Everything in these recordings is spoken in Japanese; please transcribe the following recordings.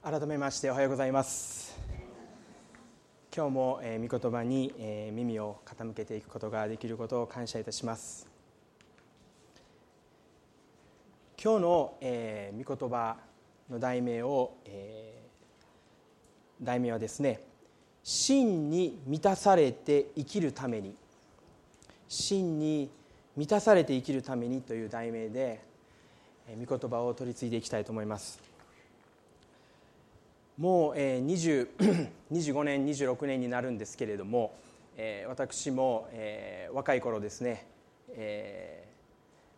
改めましておはようございます。今日も、えー、御言葉に、えー、耳を傾けていくことができることを感謝いたします。今日の、えー、御言葉の題名を、えー、題名はですね真に満たされて生きるために。真に満たされて生きるためにという題名で御言葉を取り継いでいきたいと思います。もう、えー、25 年26年になるんですけれども、えー、私も、えー、若い頃ですね、え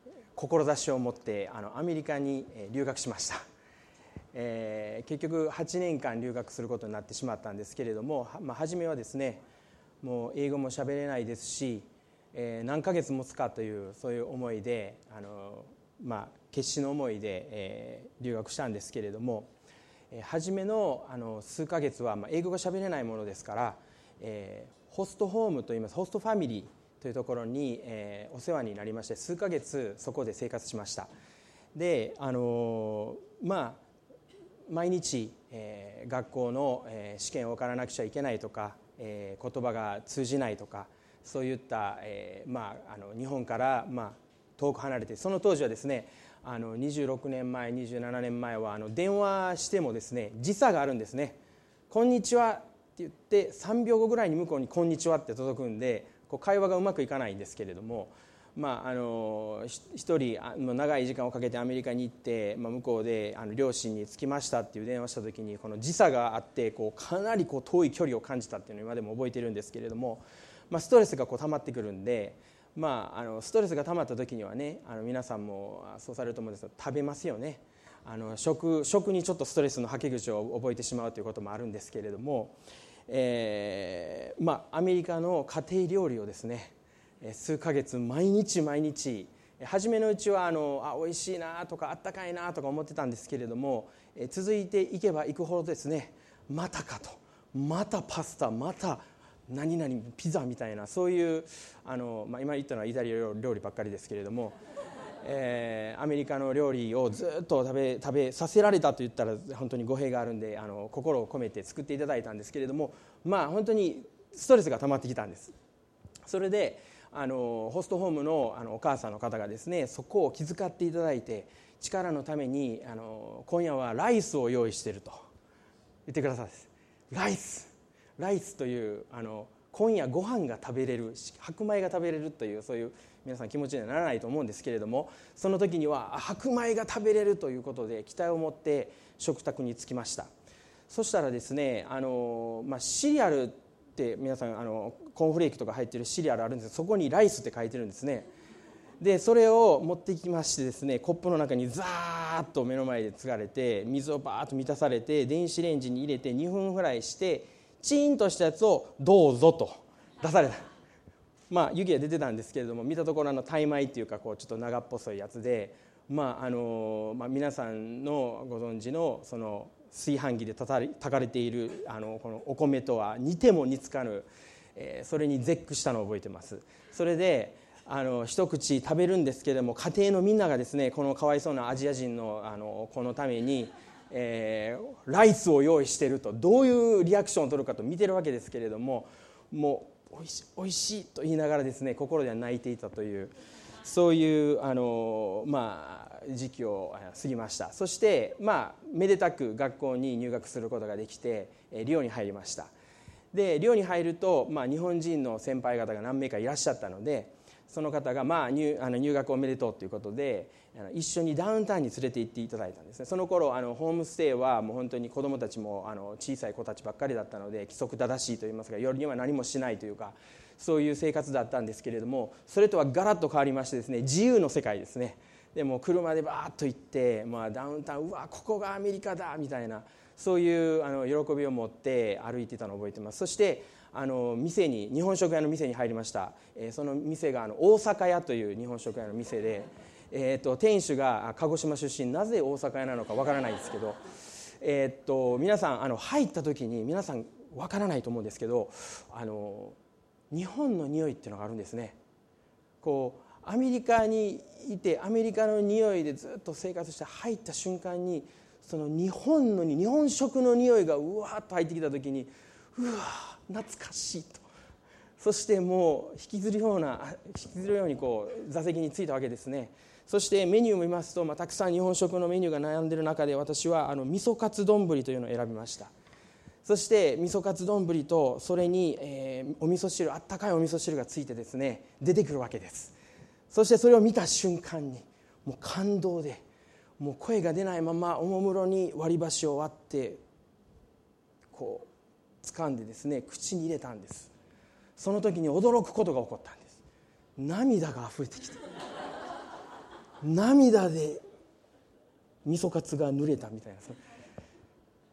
ー、志を持ってあのアメリカに留学しました、えー、結局8年間留学することになってしまったんですけれども、まあ、初めはですねもう英語も喋れないですし、えー、何ヶ月持つかというそういう思いであの、まあ、決死の思いで、えー、留学したんですけれども初めのあの数ヶ月は、まあ、英語が喋れないものですから、え、ホストホームといいますホストファミリーというところに、え、お世話になりまして数ヶ月そこで生活しました。であのまあ毎日、え、学校の、え、試験を受からなくちゃいけないとか、え、言葉が通じないとかそういった、えまあ、あの日本から、まあ、遠く離れてその当時はですねあの26年前27年前はあの電話してもですね時差があるんですね「こんにちは」って言って3秒後ぐらいに向こうに「こんにちは」って届くんでこう会話がうまくいかないんですけれども。まあ、あの一人長い時間をかけてアメリカに行って、まあ、向こうであの両親に着きましたっていう電話した時にこの時差があってこうかなりこう遠い距離を感じたっていうのを今でも覚えてるんですけれども、まあ、ストレスがこう溜まってくるんでまあ、あのストレスが溜まった時にはねあの皆さんもそうされると思うんですけど食べますよね。あの食食にちょっとストレスのはけ口を覚えてしまうということもあるんですけれども、えーまあ、アメリカの家庭料理をですね数ヶ月毎日毎日初めのうちはあのあ美味しいなとかあったかいなとか思ってたんですけれども続いていけばいくほどですねまたかとまたパスタまた何々ピザみたいなそういうあの、まあ、今言ったのはイタリア料理ばっかりですけれども、えー、アメリカの料理をずっと食べ食べさせられたと言ったら本当に語弊があるんであの心を込めて作っていただいたんですけれどもまあ本当にストレスが溜まってきたんです。それであのホストホームのあのお母さんの方がですねそこを気遣っていただいて力のためにあの今夜はライスを用意してると言ってくださいライス。ライスというあの今夜ご飯が食べれる白米が食べれるというそういう皆さん気持ちにはならないと思うんですけれどもその時には白米が食べれるということで期待を持って食卓に着きました。そしたらですねあの、まあ、シリアルって皆さんあのコーンフレークとか入ってるシリアルあるんですそこにライスって書いてるんですね。でそれを持ってきましてですねコップの中にザーッと目の前で継がれて水をバーッと満たされて電子レンジに入れて2分ぐらいしてチーンとしたやつをどうぞと。出された。まあ湯気が出てたんですけれども見たところあのタイ米っていうかこうちょっと長っぽそいやつでまああのまあ、皆さんのご存知のその炊飯器で炊かれているあのこのお米とは似ても似つかぬ、えー、それに絶句したのを覚えてます。それであの一口食べるんですけれども家庭のみんながですねこのかわいそうなアジア人のあの子のためにえー、ライスを用意しているとどういうリアクションを取るかと見てるわけですけれどももうおいしおいしいと言いながらですね心では泣いていたというそういうあの、まあ、時期を過ぎました。そして、まあ、めでたく学校に入学することができて寮に入りました。で寮に入ると、まあ、日本人の先輩方が何名かいらっしゃったのでその方が、まあ、入あの入学おめでとうということで一緒にダウンタウンに連れて行っていただいたんですね。その頃あのホームステイはもう本当に子どもたちもあの小さい子たちばっかりだったので規則正しいといいますか夜には何もしないというかそういう生活だったんですけれどもそれとはガラッと変わりましてですね自由の世界ですね。でも車でバーッと行って、まあ、ダウンタウンうわここがアメリカだみたいなそういうあの喜びを持って歩いてたのを覚えてます。そしてあの店に日本食屋の店に入りました、えー、その店があの大阪屋という日本食屋の店で、えーと、店主が鹿児島出身。なぜ大阪屋なのかわからないですけど、えーと、皆さんあの入った時に皆さんわからないと思うんですけどあの日本の匂いっていうのがあるんですね。こうアメリカにいてアメリカの匂いでずっと生活して入った瞬間にその日本の日本食の匂いがうわーっと入ってきた時にうわ懐かしいと。そしてもう引きずるような引きずるようにこう座席に着いたわけですね。そしてメニューを見ますと、まあ、たくさん日本食のメニューが悩んでる中で私はあの味噌カツ丼というのを選びました。そして味噌カツ丼とそれに、えー、お味噌汁あったかいお味噌汁がついてですね出てくるわけです。そしてそれを見た瞬間にもう感動でもう声が出ないままおもむろに割り箸を割ってこう掴んでですね口に入れたんです。その時に驚くことが起こったんです。涙が溢れてきて涙で味噌カツが濡れたみたいな。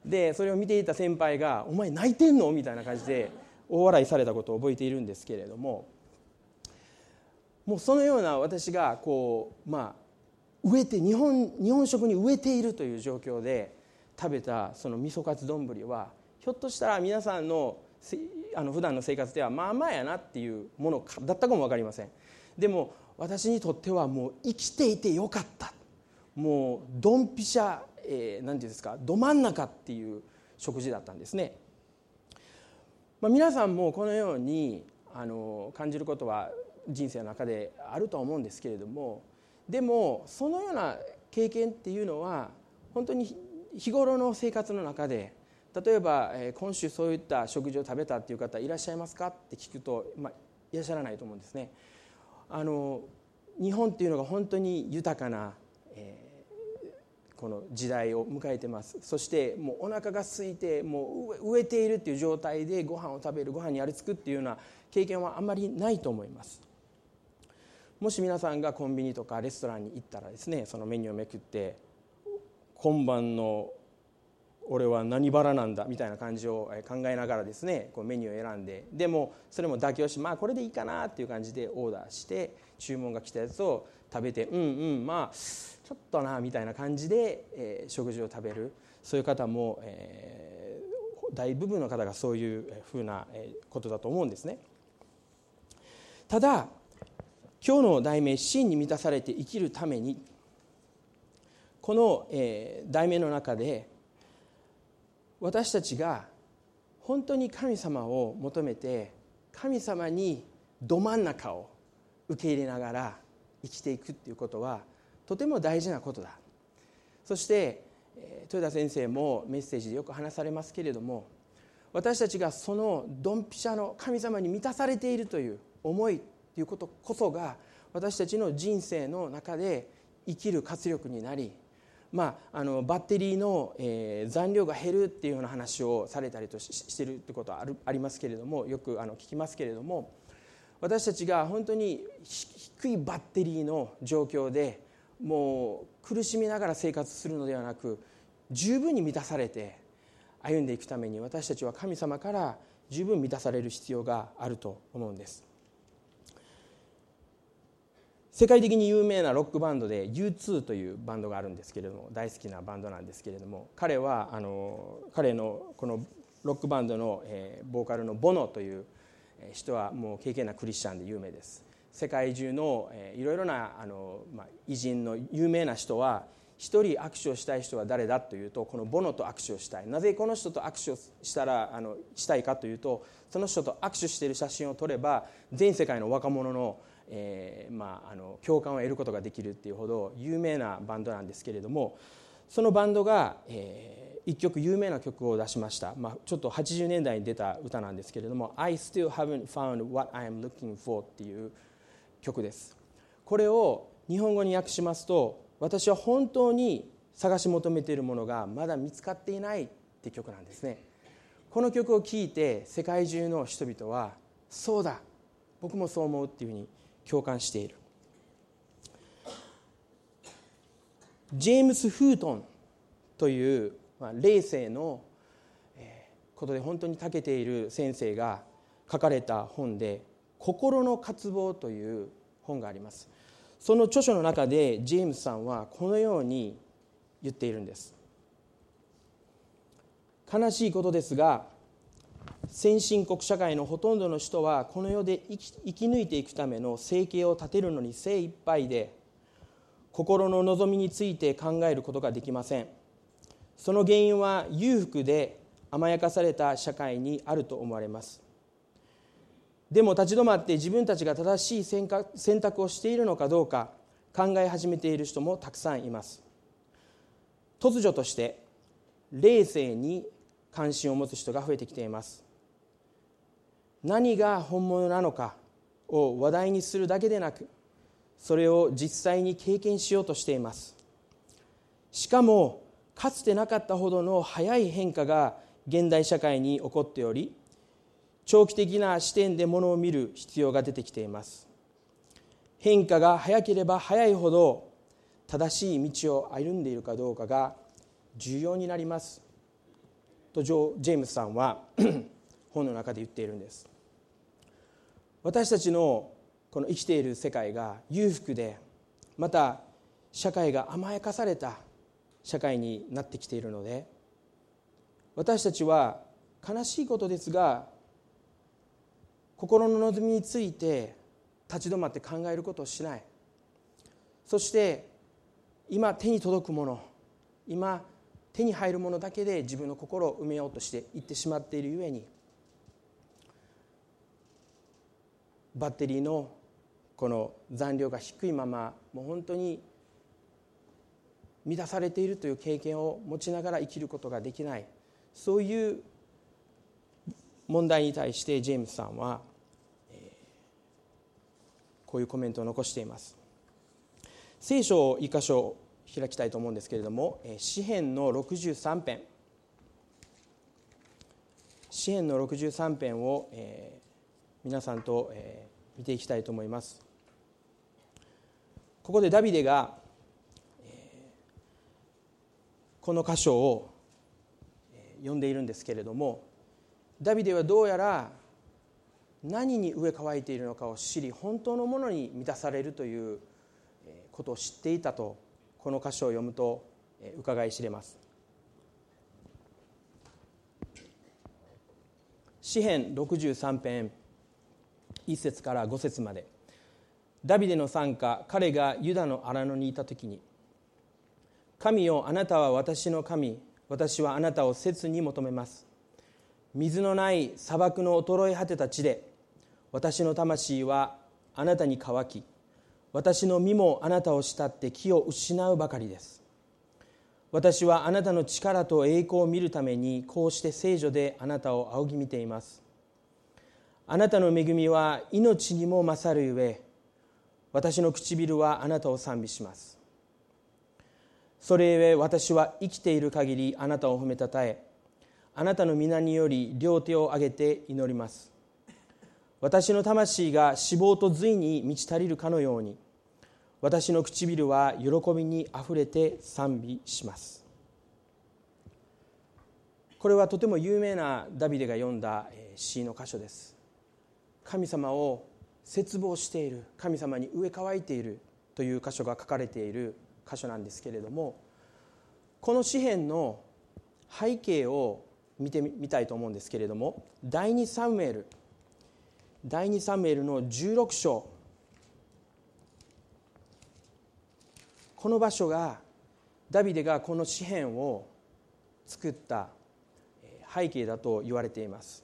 でそれを見ていた先輩が「お前泣いてんの?」みたいな感じで大笑いされたことを覚えているんですけれども。もうそのような私がこうまあ植えて日本日本食に植えているという状況で食べたその味噌カツ丼はひょっとしたら皆さんのあの普段の生活ではまあまあやなっていうものだったかも分かりません。でも私にとってはもう生きていてよかった。もうドンピシャ何、えー、て言うんですかど真ん中っていう食事だったんですね、まあ、皆さんもこのようにあの感じることは人生の中であるとは思うんですけれどもでもそのような経験っていうのは本当に日頃の生活の中で例えば今週そういった食事を食べたっていう方いらっしゃいますかって聞くと、まあ、いらっしゃらないと思うんですね。あの日本っていうのが本当に豊かな、えー、この時代を迎えてますそしてもうお腹が空いてもう飢えているっていう状態でご飯を食べるご飯にありつくっていうような経験はあんまりないと思いますもし皆さんがコンビニとかレストランに行ったらですねそのメニューをめくって今晩の俺は何腹なんだみたいな感じを考えながらですねこうメニューを選んででもそれも妥協しまあこれでいいかなっていう感じでオーダーして注文が来たやつを食べてうんうんまあちょっとなみたいな感じで、え、食事を食べるそういう方も、え、大部分の方がそういうふうなことだと思うんですね。ただ今日の題名「真に満たされて生きるために」この、え、題名の中で私たちが本当に神様を求めて神様にど真ん中を受け入れながら生きていくっていうことはとても大事なことだ。そして豊田先生もメッセージでよく話されますけれども私たちがそのドンピシャの神様に満たされているという思いということこそが私たちの人生の中で生きる活力になりまあ、あのバッテリーの、えー、残量が減るっていうような話をされたりとししてるってことはあるありますけれどもよくあの聞きますけれども私たちが本当に低いバッテリーの状況でもう苦しみながら生活するのではなく十分に満たされて歩んでいくために私たちは神様から十分満たされる必要があると思うんです。世界的に有名なロックバンドで U2 というバンドがあるんですけれども大好きなバンドなんですけれども彼はあの彼のこのロックバンドの、えー、ボーカルのボノという人はもう経験なクリスチャンで有名です。世界中の、えー、いろいろなあの、まあ、偉人の有名な人は一人握手をしたい人は誰だというとこのボノと握手をしたい。なぜこの人と握手をしたらあのしたいかというとその人と握手している写真を撮れば全世界の若者のえーまあ、あの共感を得ることができるっていうほど有名なバンドなんですけれどもそのバンドが、えー、一曲有名な曲を出しました、まあ、ちょっと80年代に出た歌なんですけれども「I still haven't found what I am looking for」っていう曲です。これを日本語に訳しますと私は本当に探し求めているものがまだ見つかっていないって曲なんですね。この曲を聴いて世界中の人々はそうだ僕もそう思うっていうふうに共感している。ジェームス・フートンという、まあ、霊性のことで本当に長けている先生が書かれた本で「心の渇望」という本があります。その著書の中でジェームスさんはこのように言っているんです。悲しいことですが先進国社会のほとんどの人はこの世で生き生き抜いていくための生計を立てるのに精一杯で心の望みについて考えることができません。その原因は裕福で甘やかされた社会にあると思われます。でも立ち止まって自分たちが正しい選択をしているのかどうか考え始めている人もたくさんいます。突如として霊性に関心を持つ人が増えてきています。何が本物なのかを話題にするだけでなくそれを実際に経験しようとしています。しかもかつてなかったほどの早い変化が現代社会に起こっており長期的な視点でものを見る必要が出てきています。変化が早ければ早いほど正しい道を歩んでいるかどうかが重要になります。とジョジェームスさんは 本の中で言っているんです。私たちのこの生きている世界が裕福でまた社会が甘やかされた社会になってきているので私たちは悲しいことですが心の望みについて立ち止まって考えることをしない。そして今手に届くもの今手に入るものだけで自分の心を埋めようとしていってしまっているゆえにバッテリーのこの残量が低いままもう本当に乱されているという経験を持ちながら生きることができない。そういう問題に対してジェームスさんはこういうコメントを残しています。聖書を一箇所開きたいと思うんですけれども詩編の63編。詩編の63編を、え皆さんと、え見ていきたいと思います。ここでダビデが、この箇所を読んでいるんですけれどもダビデはどうやら何に飢え乾いているのかを知り本当のものに満たされるということを知っていたとこの箇所を読むと伺い知れます。詩編63編1節から5節まで。ダビデの参加彼がユダの荒野にいた時に「神よあなたは私の神私はあなたを切に求めます」水のない砂漠の衰え果てた地で私の魂はあなたに乾き私の身もあなたを慕って気を失うばかりです。私はあなたの力と栄光を見るためにこうして聖女であなたを仰ぎ見ています。あなたの恵みは命にも勝るゆえ私の唇はあなたを賛美します。それゆえ私は生きている限りあなたを褒めたたえあなたの皆により両手を挙げて祈ります。私の魂が脂肪と髄に満ち足りるかのように私の唇は喜びにあふれて賛美します。これはとても有名なダビデが読んだ詩の箇所です。神様を絶望している神様に植え替えているという箇所が書かれている箇所なんですけれどもこの詩篇の背景を見てみたいと思うんですけれども第2サムエル第2サムエルの16章。この場所がダビデがこの詩篇を作った背景だと言われています。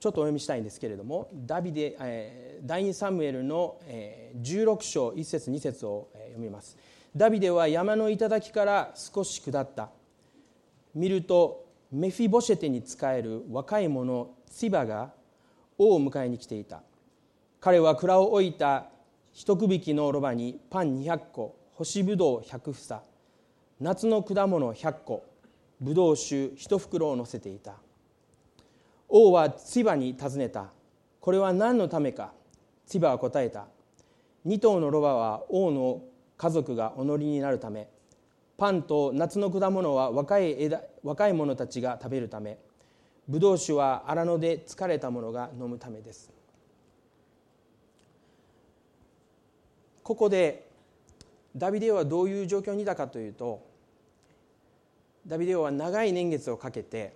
ちょっとお読みしたいんですけれどもダビデ、え第2サムエルの、え16章1節2節を、え読みます。ダビデは山の頂から少し下った。見るとメフィボシェテに仕える若い者ツバが王を迎えに来ていた。彼は蔵を置いた一区引きのロバにパン200個干しぶどう100房夏の果物100個ぶどう酒1袋を乗せていた。王はツバに尋ねた。これは何のためか？ツバは答えた。2頭のロバは王の家族がお乗りになるためパンと夏の果物は若い枝若い者たちが食べるためブドウ酒は荒野で疲れた者が飲むためです。ここでダビデオはどういう状況にいたかというとダビデオは長い年月をかけて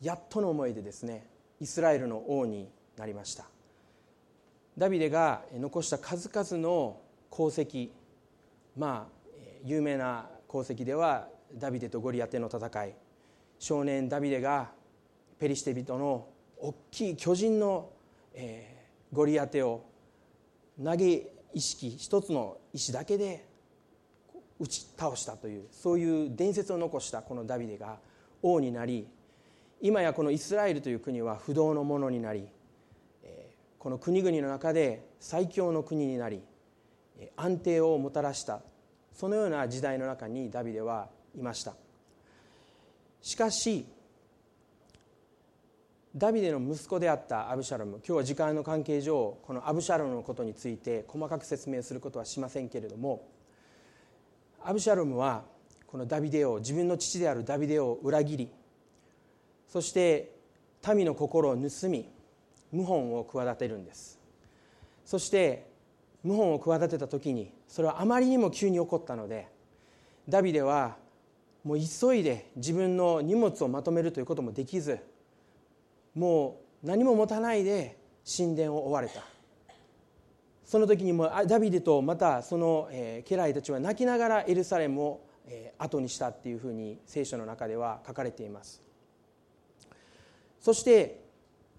やっとの思いでですねイスラエルの王になりました。ダビデが残した数々の功績まあ有名な功績ではダビデとゴリアテの戦い。少年ダビデがペリシテ人の大きい巨人の、えー、ゴリアテを投げ意識一つの石だけで打ち倒したというそういう伝説を残したこのダビデが王になり今やこのイスラエルという国は不動のものになりこの国々の中で最強の国になり安定をもたらしたそのような時代の中にダビデはいました。しかしダビデの息子であったアブシャロム今日は時間の関係上このアブシャロムのことについて細かく説明することはしませんけれどもアブシャロムはこのダビデを自分の父であるダビデを裏切りそして民の心を盗み謀反を企てるんです。そして謀反を企てた時にそれはあまりにも急に起こったのでダビデはもう急いで自分の荷物をまとめるということもできずもう何も持たないで神殿を追われた。その時にもダビデとまたその家来たちは泣きながらエルサレムを後にしたっていうふうに聖書の中では書かれています。そして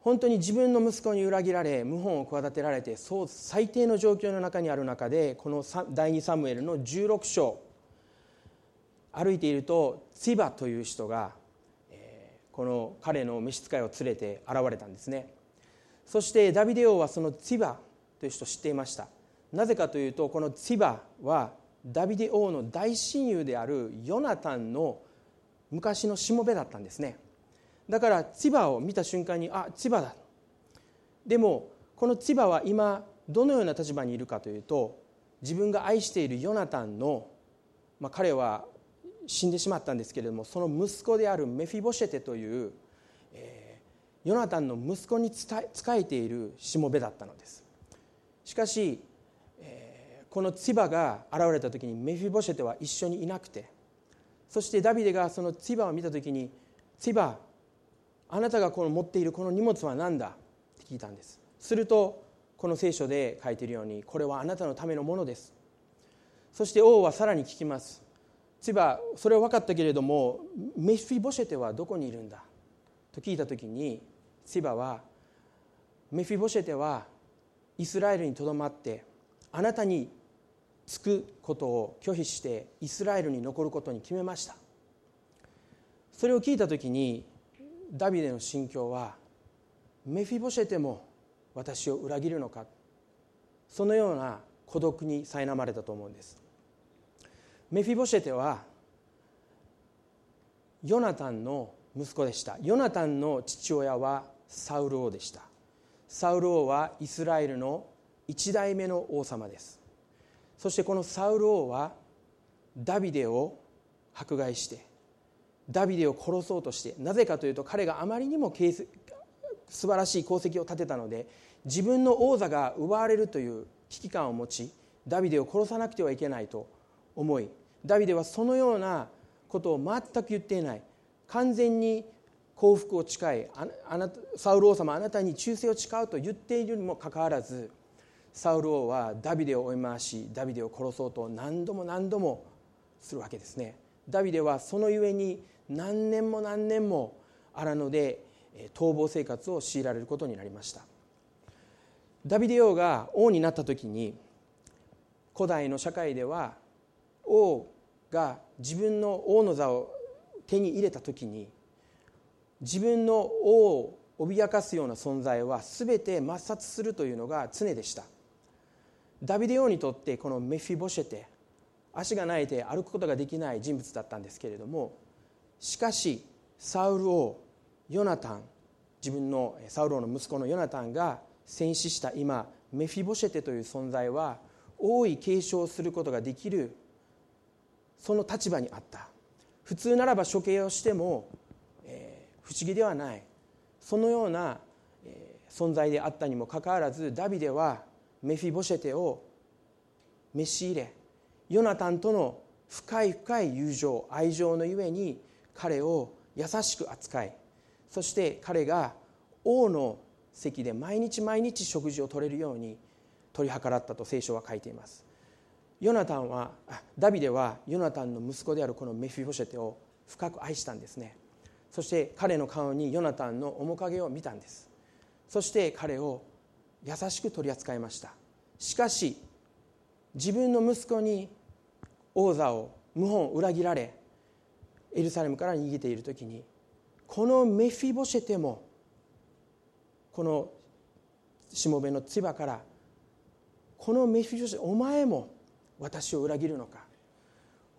本当に自分の息子に裏切られ謀反を企てられてそう最低の状況の中にある中でこの第2サムエルの16章歩いているとツィバという人がこの彼の召使いを連れて現れたんですね。そしてダビデ王はそのツィバという人を知っていました。なぜかというとこのツィバはダビデ王の大親友であるヨナタンの昔のしもべだったんですね。だから千葉を見た瞬間にあ千葉だ。でもこの千葉は今どのような立場にいるかというと自分が愛しているヨナタンの、まあ、彼は死んでしまったんですけれどもその息子であるメフィボシェテという、えー、ヨナタンの息子に仕えているしもべだったのです。しかし、えー、この千葉が現れた時にメフィボシェテは一緒にいなくてそしてダビデがその千葉を見た時に「千葉あなたがこの持っているこの荷物は何だ？って聞いたんです。するとこの聖書で書いているようにこれはあなたのためのものですそして王はさらに聞きます。千葉それは分かったけれどもメフィボシェテはどこにいるんだ？と聞いた時に千葉はメフィボシェテはイスラエルにとどまってあなたにつくことを拒否してイスラエルに残ることに決めました。それを聞いた時にダビデの心境はメフィボシェテも私を裏切るのか？そのような孤独に苛まれたと思うんです。メフィボシェテはヨナタンの息子でした。ヨナタンの父親はサウル王でした。サウル王はイスラエルの一代目の王様です。そしてこのサウル王はダビデを迫害してダビデを殺そうとしてなぜかというと彼があまりにも素晴らしい功績を立てたので自分の王座が奪われるという危機感を持ちダビデを殺さなくてはいけないと思いダビデはそのようなことを全く言っていない。完全に幸福を誓いあなたサウル王様あなたに忠誠を誓うと言っているにもかかわらずサウル王はダビデを追い回しダビデを殺そうと何度も何度もするわけですね。ダビデはそのゆえに何年も何年も荒野で逃亡生活を強いられることになりました。ダビデ王が王になった時に古代の社会では王が自分の王の座を手に入れた時に自分の王を脅かすような存在は全て抹殺するというのが常でした。ダビデ王にとってこのメフィボシェテ足がないて歩くことができない人物だったんですけれどもしかしサウル王ヨナタン自分のサウル王の息子のヨナタンが戦死した今メフィボシェテという存在は王位継承することができるその立場にあった。普通ならば処刑をしても、えー、不思議ではない。そのような、えー、存在であったにもかかわらずダビデはメフィボシェテを召し入れヨナタンとの深い深い友情愛情のゆえに彼を優しく扱いそして彼が王の席で毎日毎日食事を取れるように取り計らったと聖書は書いています。ヨナタンはダビデはヨナタンの息子であるこのメフィボシェテを深く愛したんですね。そして彼の顔にヨナタンの面影を見たんです。そして彼を優しく取り扱いました。しかし自分の息子に王座を謀反裏切られエルサレムから逃げている時にこのメフィボシェテもこのしもべの唾からこのメフィボシェテお前も私を裏切るのか。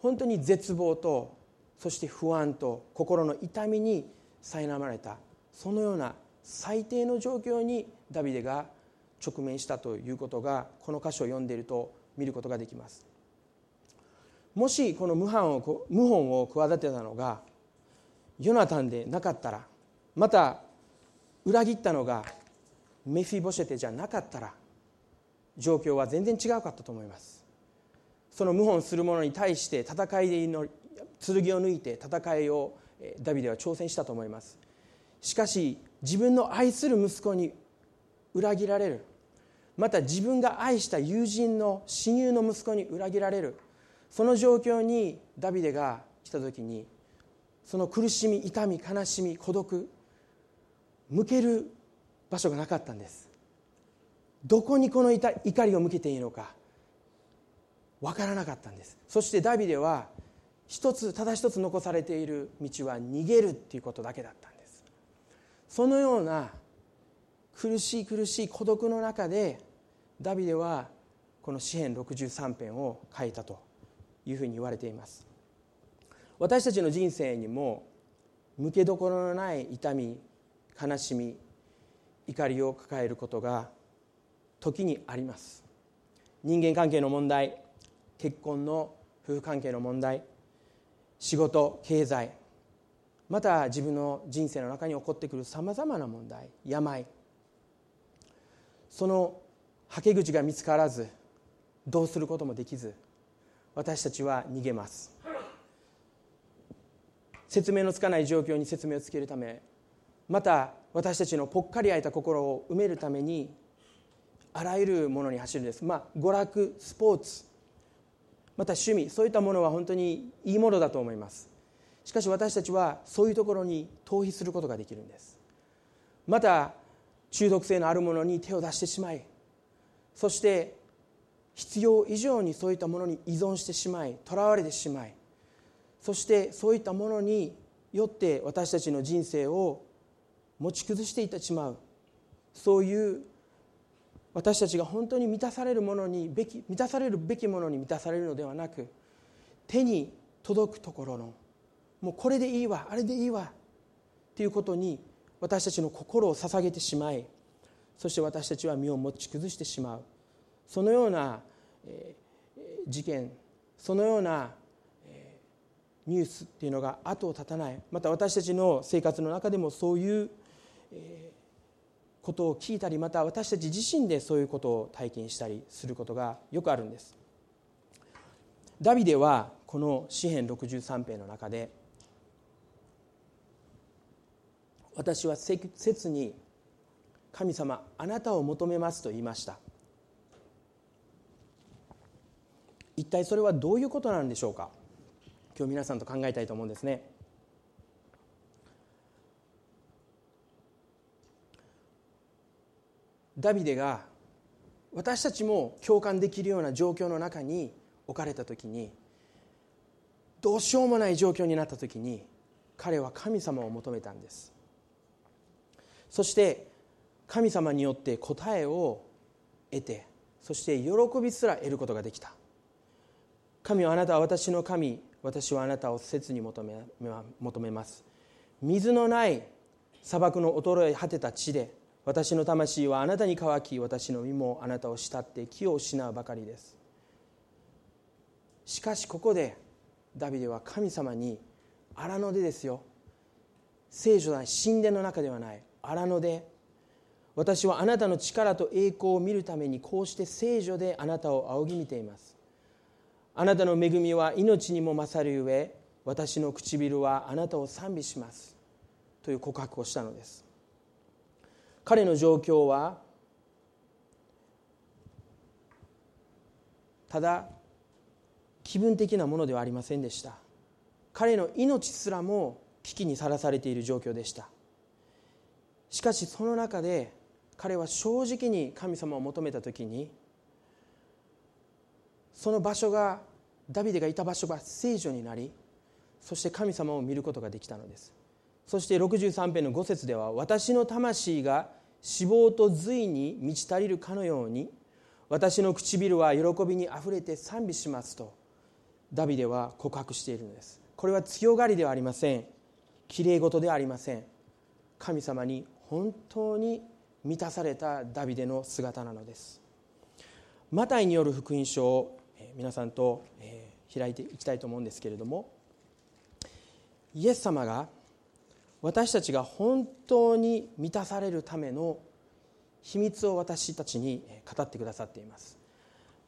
本当に絶望とそして不安と心の痛みに苛まれたそのような最低の状況にダビデが直面したということがこの箇所を読んでいると見ることができます。もしこの謀反を謀反を企てたのがヨナタンでなかったらまた裏切ったのがメフィボシェテじゃなかったら状況は全然違うかったと思います。その謀反する者に対して戦いの剣を抜いて戦いをダビデは挑戦したと思います。しかし自分の愛する息子に裏切られる。また自分が愛した友人の親友の息子に裏切られる。その状況にダビデが来た時にその苦しみ痛み悲しみ孤独向ける場所がなかったんです。どこにこの怒りを向けていいのか。分からなかったんです。そしてダビデは一つただ一つ残されている道は逃げるっていうことだけだったんです。そのような苦しい苦しい孤独の中でダビデはこの詩篇63編を書いたというふうに言われています。私たちの人生にも向けどころのない痛み悲しみ怒りを抱えることが時にあります。人間関係の問題結婚の夫婦関係の問題仕事経済また自分の人生の中に起こってくるさまざまな問題病。そのはけ口が見つからずどうすることもできず私たちは逃げます。説明のつかない状況に説明をつけるためまた私たちのぽっかり空いた心を埋めるためにあらゆるものに走るんです。まあ娯楽スポーツまた趣味そういったものは本当にいいものだと思います。しかし私たちはそういうところに逃避することができるんです。また中毒性のあるものに手を出してしまいそして必要以上にそういったものに依存してしまいとらわれてしまいそしてそういったものによって私たちの人生を持ち崩していってしまう。そういう私たちが本当に満たされるものにべき満たされるべきものに満たされるのではなく手に届くところのもうこれでいいわあれでいいわっていうことに私たちの心を捧げてしまいそして私たちは身を持ち崩してしまう。そのような、え事件そのような、えニュースっていうのが後を絶たない。また私たちの生活の中でもそういう、えことを聞いたりまた私たち自身でそういうことを体験したりすることがよくあるんです。ダビデはこの詩篇63編の中で私は切に神様あなたを求めますと言いました。一体それはどういうことなんでしょうか？今日皆さんと考えたいと思うんですね。ダビデが私たちも共感できるような状況の中に置かれた時にどうしようもない状況になった時に彼は神様を求めたんです。そして神様によって答えを得てそして喜びすら得ることができた。神はあなたは私の神私はあなたを切に求め求めます。水のない砂漠の衰え果てた地で私の魂はあなたに乾き私の身もあなたを慕って気を失うばかりです。しかしここでダビデは神様に荒野でですよ。聖女な神殿の中ではない。荒野で私はあなたの力と栄光を見るためにこうして聖女であなたを仰ぎ見ています。あなたの恵みは命にも勝るゆえ私の唇はあなたを賛美します。という告白をしたのです。彼の状況はただ気分的なものではありませんでした。彼の命すらも危機にさらされている状況でした。しかしその中で彼は正直に神様を求めた時にその場所がダビデがいた場所が聖女になりそして神様を見ることができたのです。そして63編の5節では私の魂が脂肪と髄に満ち足りるかのように私の唇は喜びにあふれて賛美しますとダビデは告白しているのです。これは強がりではありません。きれい事ではありません。神様に本当に満たされたダビデの姿なのです。マタイによる福音書を皆さんと開いていきたいと思うんですけれどもイエス様が私たちが本当に満たされるための秘密を私たちに語ってくださっています。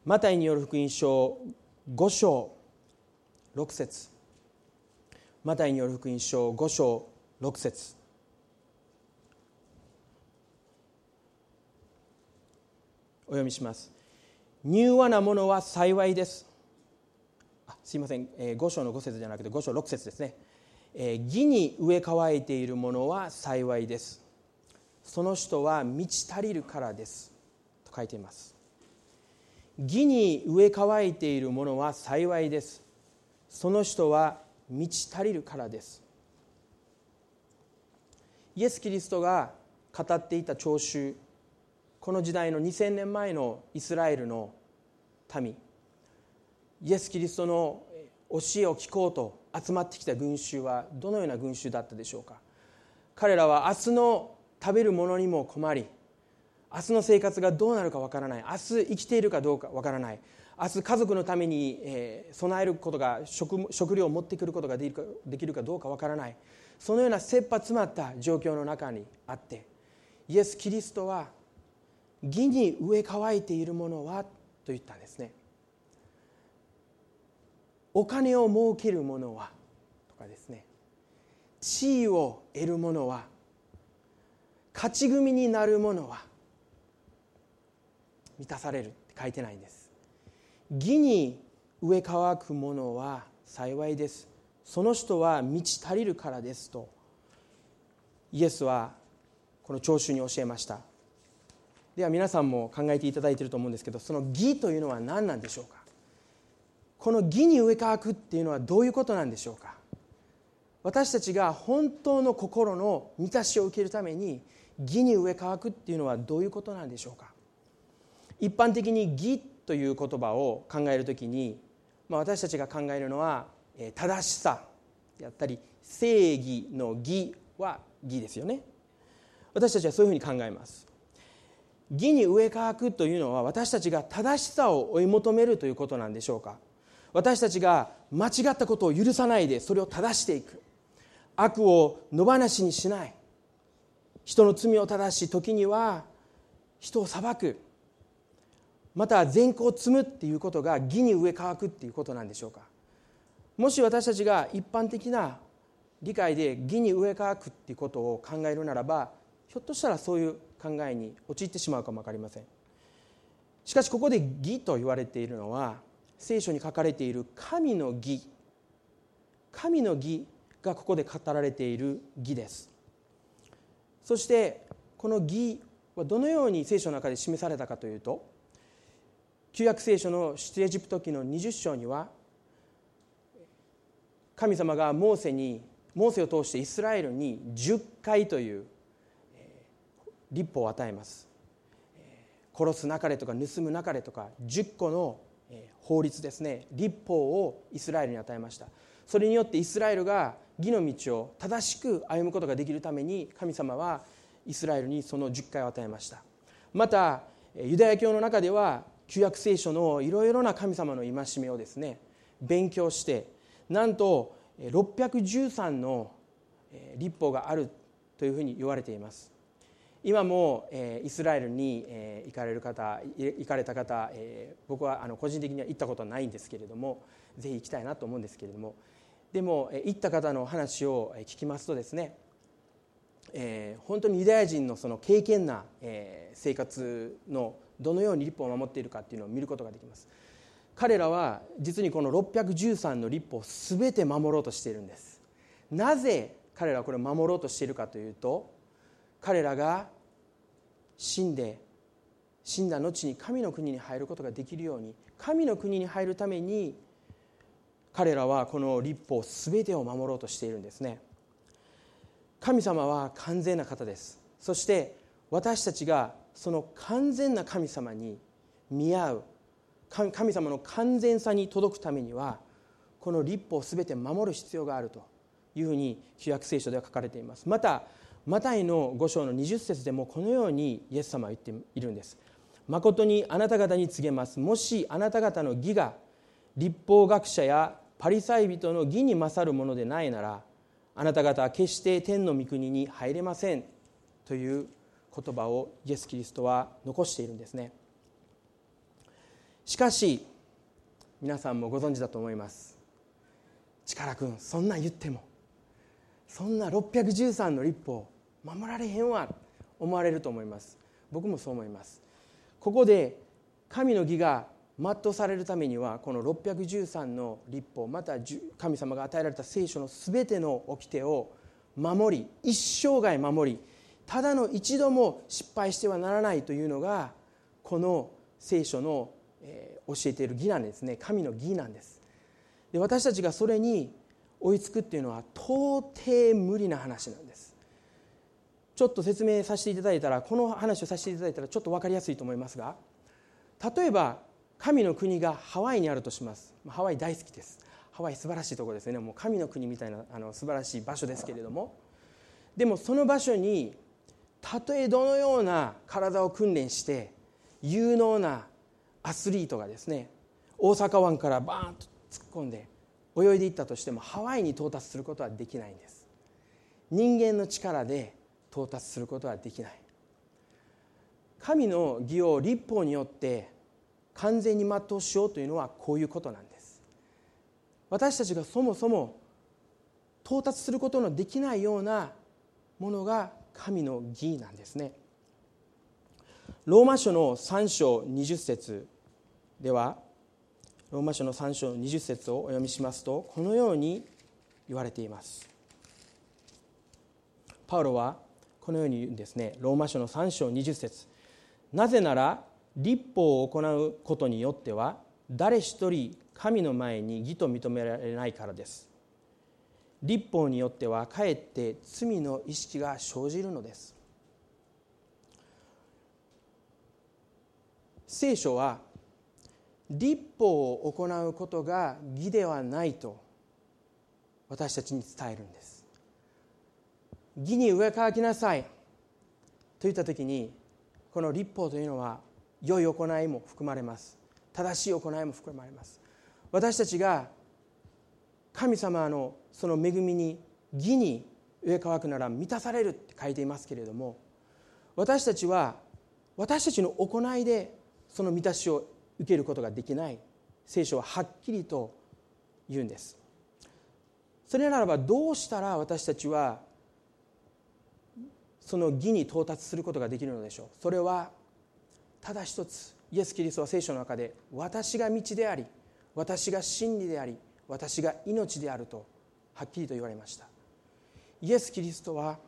マタイによる福音書5章6節。マタイによる福音書5章6節。お読みします。柔和なものは幸いです。あすいません、えー、5章の5節じゃなくて5章6節ですね、義に植え替えているものは幸いです。その人は満ち足りるからです。と書いています。義に植え替えているものは幸いです。その人は満ち足りるからです。イエス・キリストが語っていた聴衆この時代の2000年前のイスラエルの民イエス・キリストの教えを聞こうと集まってきた群衆はどのような群衆だったでしょうか？彼らは明日の食べるものにも困り明日の生活がどうなるかわからない。明日生きているかどうかわからない。明日家族のために、え備えることが食食料を持ってくることができるかできるかどうかわからない。そのような切羽詰まった状況の中にあってイエス・キリストは義に植え替えているものは？と言ったんですね。お金を儲ける者は？とかですね。地位を得る者は？勝ち組になる者は？満たされるって書いてないんです。義に植え乾く者は幸いです。その人は満ち足りるからですと。イエスはこの聴衆に教えました。では皆さんも考えていただいていると思うんですけどその義というのは何なんでしょうか？この義に植え替くっていうのはどういうことなんでしょうか？私たちが本当の心の満たしを受けるために義に植え替くっていうのはどういうことなんでしょうか？一般的に義という言葉を考えるときに、まあ、私たちが考えるのは正しさであったり正義の義は義ですよね。私たちはそういうふうに考えます。義に植え替くというのは私たちが正しさを追い求めるということなんでしょうか？私たちが間違ったことを許さないでそれを正していく。悪を野放しにしない。人の罪を正し時には人を裁く。また善行を積むっていうことが義に植え替くっていうことなんでしょうか。もし私たちが一般的な理解で義に植え替くっていうことを考えるならばひょっとしたらそういう考えに陥ってしまうかも分かりません。しかしここで義と言われているのは聖書に書かれている神の義。神の義がここで語られている義です。そしてこの義はどのように聖書の中で示されたかというと旧約聖書の出エジプト記の20章には神様がモーセにモーセを通してイスラエルに10回という立法を与えます。殺すなかれとか盗むなかれとか10個の法律ですね立法をイスラエルに与えました。それによってイスラエルが義の道を正しく歩むことができるために神様はイスラエルにその10回を与えました。またユダヤ教の中では旧約聖書のいろいろな神様の戒めをですね勉強してなんと613の立法があるというふうに言われています。今も、えー、イスラエルに、えー、行かれる方行かれた方、えー、僕はあの個人的には行ったことはないんですけれどもぜひ行きたいなと思うんですけれども。でも、えー、行った方の話を聞きますとですね、えー、本当にユダヤ人のその敬虔な、えー、生活のどのように立法を守っているかっていうのを見ることができます。彼らは実にこの613の立法を全て守ろうとしているんです。なぜ彼らはこれを守ろうとしているかというと彼らが死んで死んだ後に神の国に入ることができるように神の国に入るために彼らはこの立法全てを守ろうとしているんですね。神様は完全な方です。そして私たちがその完全な神様に見合う神様の完全さに届くためにはこの立法を全て守る必要があるというふうに旧約聖書では書かれています。またマタイの5章の20節でもこのようにイエス様は言っているんです。誠にあなた方に告げます。もしあなた方の義が立法学者やパリサイ人の義に勝るものでないならあなた方は決して天の御国に入れません。という言葉をイエス・キリストは残しているんですね。しかし皆さんもご存知だと思います。力君そんなん言っても。そんな613の立法守られへんわ思われると思います。僕もそう思います。ここで神の義が全うされるためにはこの613の立法また神様が与えられた聖書の全ての掟を守り一生涯守りただの一度も失敗してはならないというのがこの聖書の教えている義なんですね。神の義なんです。で私たちがそれに追いつくっていうのは到底無理な話なんです。ちょっと説明させていただいたらこの話をさせていただいたらちょっと分かりやすいと思いますが例えば神の国がハワイにあるとします。ハワイ大好きです。ハワイ素晴らしいところですね。もう神の国みたいなあの素晴らしい場所ですけれども。でもその場所にたとえどのような体を訓練して有能なアスリートがですね大阪湾からバーンと突っ込んで泳いでいったとしてもハワイに到達することはできないんです。人間の力で到達することはできない。神の義を立法によって完全に全うしようというのはこういうことなんです。私たちがそもそも到達することのできないようなものが神の義なんですね。ローマ書の3章20節ではローマ書の3章20節をお読みしますとこのように言われています。パウロはこのように言うんですね。ローマ書の3章20節。なぜなら立法を行うことによっては誰一人神の前に義と認められないからです。立法によってはかえって罪の意識が生じるのです。聖書は立法を行うことが義ではないと私たちに伝えるんです。義に上かきなさいといった時にこの立法というのは良い行いも含まれます。正しい行いも含まれます。私たちが神様のその恵みに義に上乾くなら満たされるって書いていますけれども私たちは私たちの行いでその満たしを受けることができない聖書ははっきりと言うんです。それならばどうしたら私たちはその義に到達することができるのでしょう。それはただ一つイエス・キリストは聖書の中で私が道であり私が真理であり私が命であるとはっきりと言われました。イエス・キリストは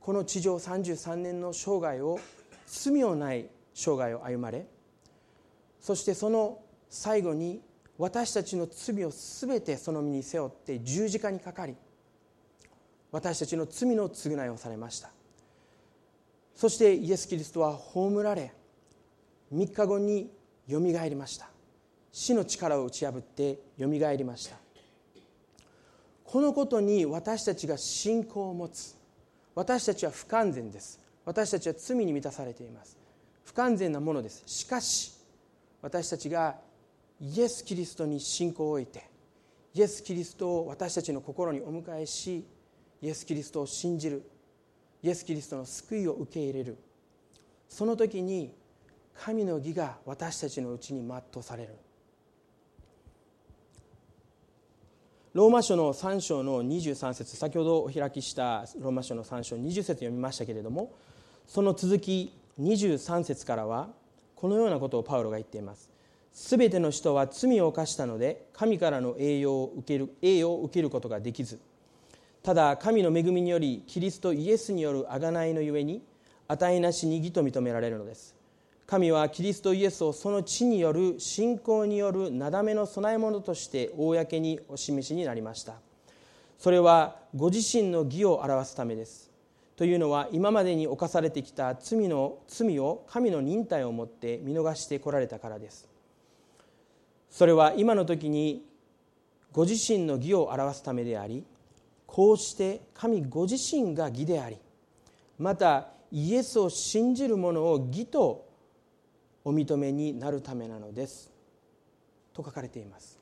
この地上33年の生涯を罪のない生涯を歩まれそしてその最後に私たちの罪を全てその身に背負って十字架にかかり私たちの罪の償いをされました。そしてイエス・キリストは葬られ3日後によみがえりました。死の力を打ち破ってよみがえりました。このことに私たちが信仰を持つ。私たちは不完全です。私たちは罪に満たされています。不完全なものです。しかし私たちがイエス・キリストに信仰を置いてイエス・キリストを私たちの心にお迎えしイエス・キリストを信じるイエス・キリストの救いを受け入れる。その時に神の義が私たちのうちに全うされる。ローマ書の3章の23節先ほどお開きしたローマ書の3章20節読みましたけれどもその続き23節からはこのようなことをパウロが言っています。すべての人は罪を犯したので神からの栄養を受ける栄養を受けることができずただ神の恵みによりキリストイエスによる贖いのゆえに値なしに義と認められるのです。神はキリストイエスをその地による信仰によるなだめの供え物として公にお示しになりました。それはご自身の義を表すためです。というのは今までに犯されてきた罪の罪を神の忍耐をもって見逃してこられたからです。それは今の時にご自身の義を表すためでありこうして神ご自身が義でありまたイエスを信じる者を義とお認めになるためなのです。と書かれています。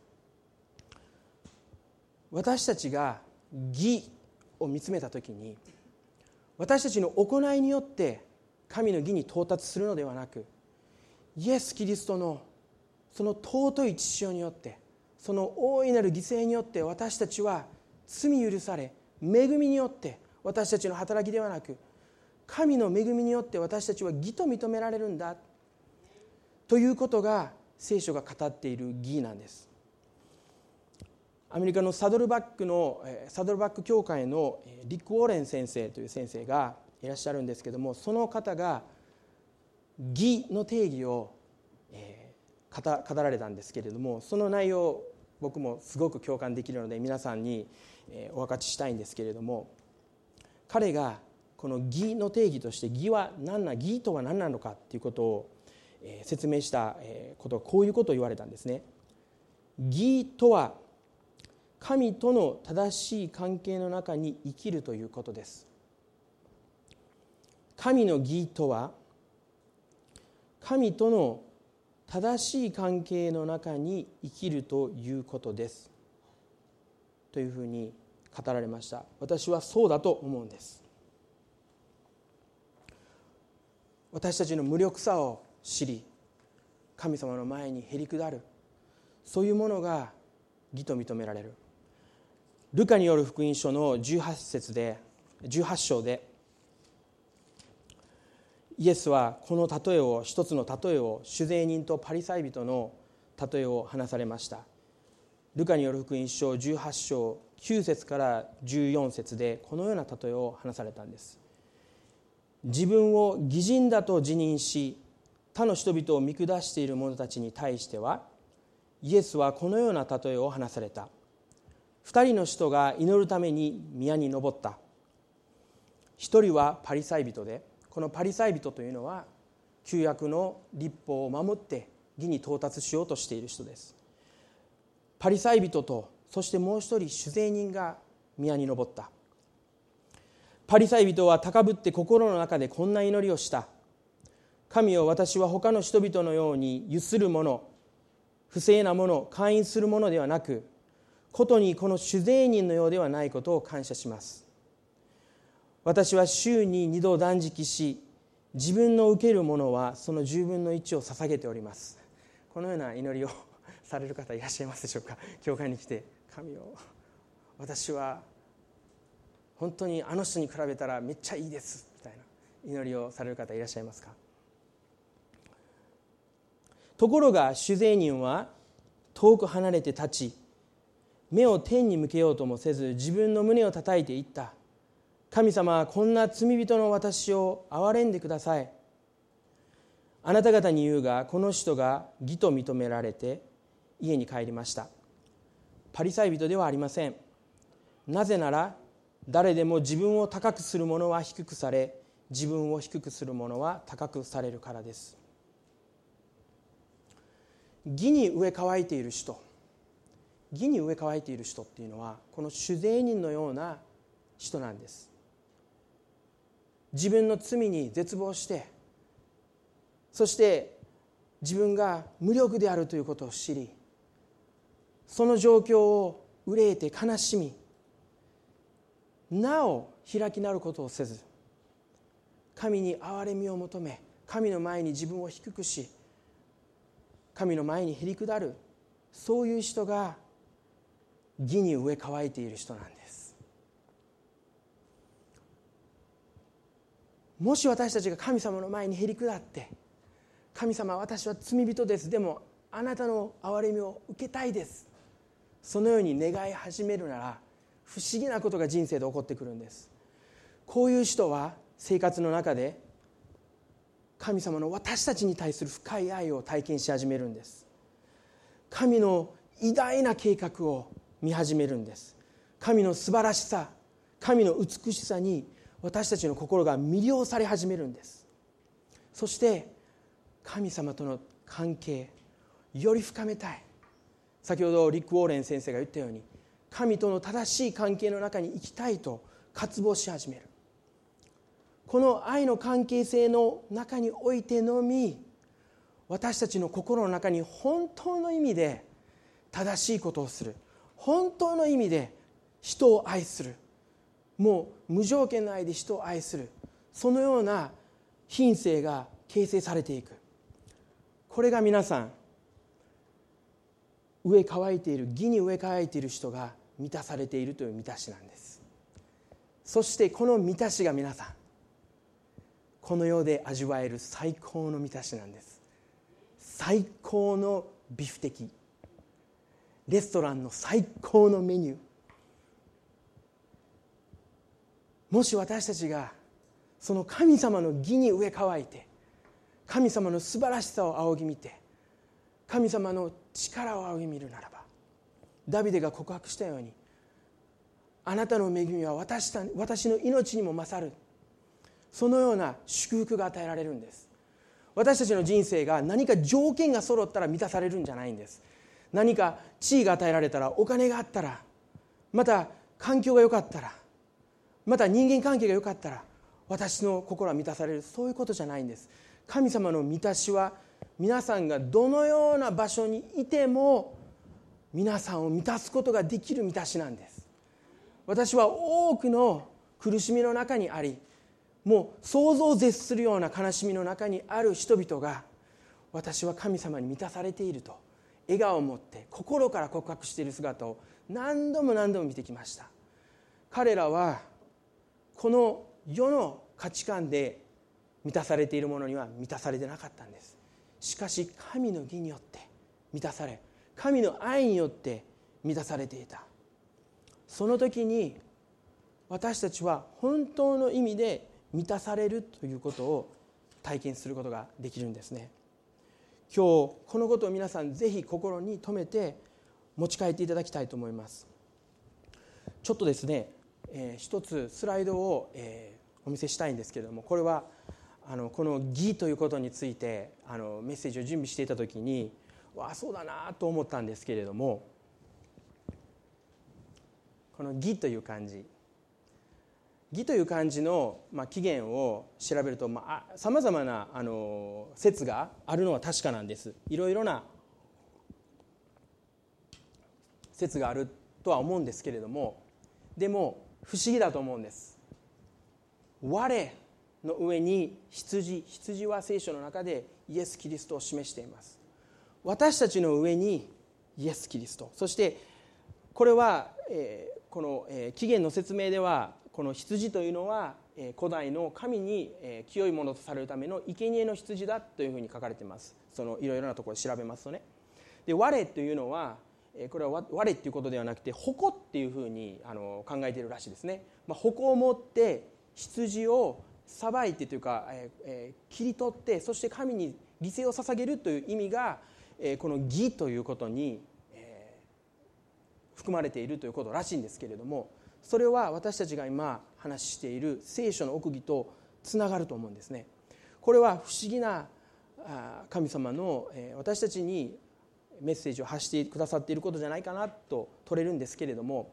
私たちが義を見つめた時に私たちの行いによって神の義に到達するのではなくイエス・キリストのその尊い血潮によってその大いなる犠牲によって私たちは罪許され恵みによって私たちの働きではなく神の恵みによって私たちは義と認められるんだということが聖書が語っている義なんです。アメリカのサドルバックのサドルバック協会のリック・ウォーレン先生という先生がいらっしゃるんですけどもその方が義の定義を語られたんですけれどもその内容僕もすごく共感できるので皆さんにお分かちしたいんですけれども彼がこの義の定義として義は何な義とは何なのかっていうことを説明したことこういうことを言われたんですね。義とは神との正しい関係の中に生きるということです。神の義とは神との正しい関係の中に生きるということです。というふうに語られました。私はそうだと思うんです。私たちの無力さを知り神様の前にへり下る。そういうものが義と認められる。ルカによる福音書の18節で18章でイエスはこの例えを一つの例えを酒税人とパリサイ人の例えを話されました。ルカによる福音書18章9節から14節でこのような例えを話されたんです。自分を義人だと自認し他の人々を見下している者たちに対してはイエスはこのような例えを話された。2人の人が祈るために宮に登った。1人はパリサイ人でこのパリサイ人というのは旧約の立法を守って義に到達しようとしている人です。パリサイ人とそしてもう一人酒税人が宮に登った。パリサイ人は高ぶって心の中でこんな祈りをした。神を私は他の人々のようにゆする者不正なもの会員するものではなくことにこの酒税人のようではないことを感謝します。私は週に2度断食し自分の受けるものはその10分の1を捧げております。このような祈りをされる方いらっしゃいますでしょうか？教会に来て神を私は本当にあの人に比べたらめっちゃいいです。みたいな祈りをされる方いらっしゃいますか？ところが主税人は遠く離れて立ち目を天に向けようともせず自分の胸を叩いていった。神様はこんな罪人の私を憐れんでください。あなた方に言うがこの人が義と認められて家に帰りました。パリサイ人ではありません。なぜなら誰でも自分を高くする者は低くされ自分を低くする者は高くされるからです。義に植え乾いている人義に植え乾いている人っていうのはこの主税人のような人なんです。自分の罪に絶望してそして自分が無力であるということを知りその状況を憂えて悲しみなお開きなることをせず神に憐れみを求め神の前に自分を低くし神の前にへり下るそういう人が義に植え乾いている人なんです。もし私たちが神様の前にへり下って神様私は罪人です。でもあなたの憐れみを受けたいです。そのように願い始めるなら不思議なことが人生で起こってくるんです。こういう人は生活の中で神様の私たちに対する深い愛を体験し始めるんです。神の偉大な計画を見始めるんです。神の素晴らしさ神の美しさに私たちの心が魅了され始めるんです。そして神様との関係より深めたい。先ほどリック・ウォーレン先生が言ったように神との正しい関係の中に生きたいと渇望し始める。この愛の関係性の中においてのみ私たちの心の中に本当の意味で正しいことをする。本当の意味で人を愛する。もう無条件の愛で人を愛する。そのような品性が形成されていく。これが皆さん上乾いている義に上乾いている人が満たされているという満たしなんです。そしてこの満たしが皆さんこの世で味わえる最高の満たしなんです。最高のビフ的レストランの最高のメニュー。もし私たちがその神様の義に植え替いて神様の素晴らしさを仰ぎ見て神様の力を仰ぎ見るならばダビデが告白したようにあなたの恵みは私た私の命にも勝る。そのような祝福が与えられるんです。私たちの人生が何か条件が揃ったら満たされるんじゃないんです。何か地位が与えられたらお金があったらまた環境が良かったらまた人間関係が良かったら私の心は満たされる。そういうことじゃないんです。神様の満たしは皆さんがどのような場所にいても皆さんを満たすことができる満たしなんです。私は多くの苦しみの中にありもう想像を絶するような悲しみの中にある人々が私は神様に満たされていると。笑顔を持って心から告白している姿を何度も何度も見てきました。彼らはこの世の価値観で満たされているものには満たされてなかったんです。しかし神の義によって満たされ神の愛によって満たされていた。その時に私たちは本当の意味で満たされるということを体験することができるんですね。今日このことを皆さんぜひ心に留めて持ち帰っていただきたいと思います。ちょっとですね、えー、一つスライドを、えー、お見せしたいんですけれどもこれはあのこの「義」ということについてあのメッセージを準備していた時にわあそうだなと思ったんですけれどもこの「義」という漢字。義という漢字の、まあ、起源を調べるとさまざ、まなあの説があるのは確かなんです。いろいろな説があるとは思うんですけれどもでも不思議だと思うんです。我の上に羊羊は聖書の中でイエス・キリストを示しています。私たちの上にイエス・キリスト。そしてこれは、えー、この、えー、起源の説明ではこの羊というのは古代の神に清いものとされるための生贄の羊だというふうに書かれています。そのいろいろなところで調べますとね。で我というのはこれは我っていうことではなくて矛っていうふうにあの考えているらしいですね、まあ、矛を持って羊をさばいてというか、えー、切り取ってそして神に犠牲を捧げるという意味が、え、この義ということに、え、含まれているということらしいんですけれどもそれは私たちが今話している聖書の奥義とつながると思うんですね。これは不思議な神様の私たちにメッセージを発してくださっていることじゃないかなと取れるんですけれども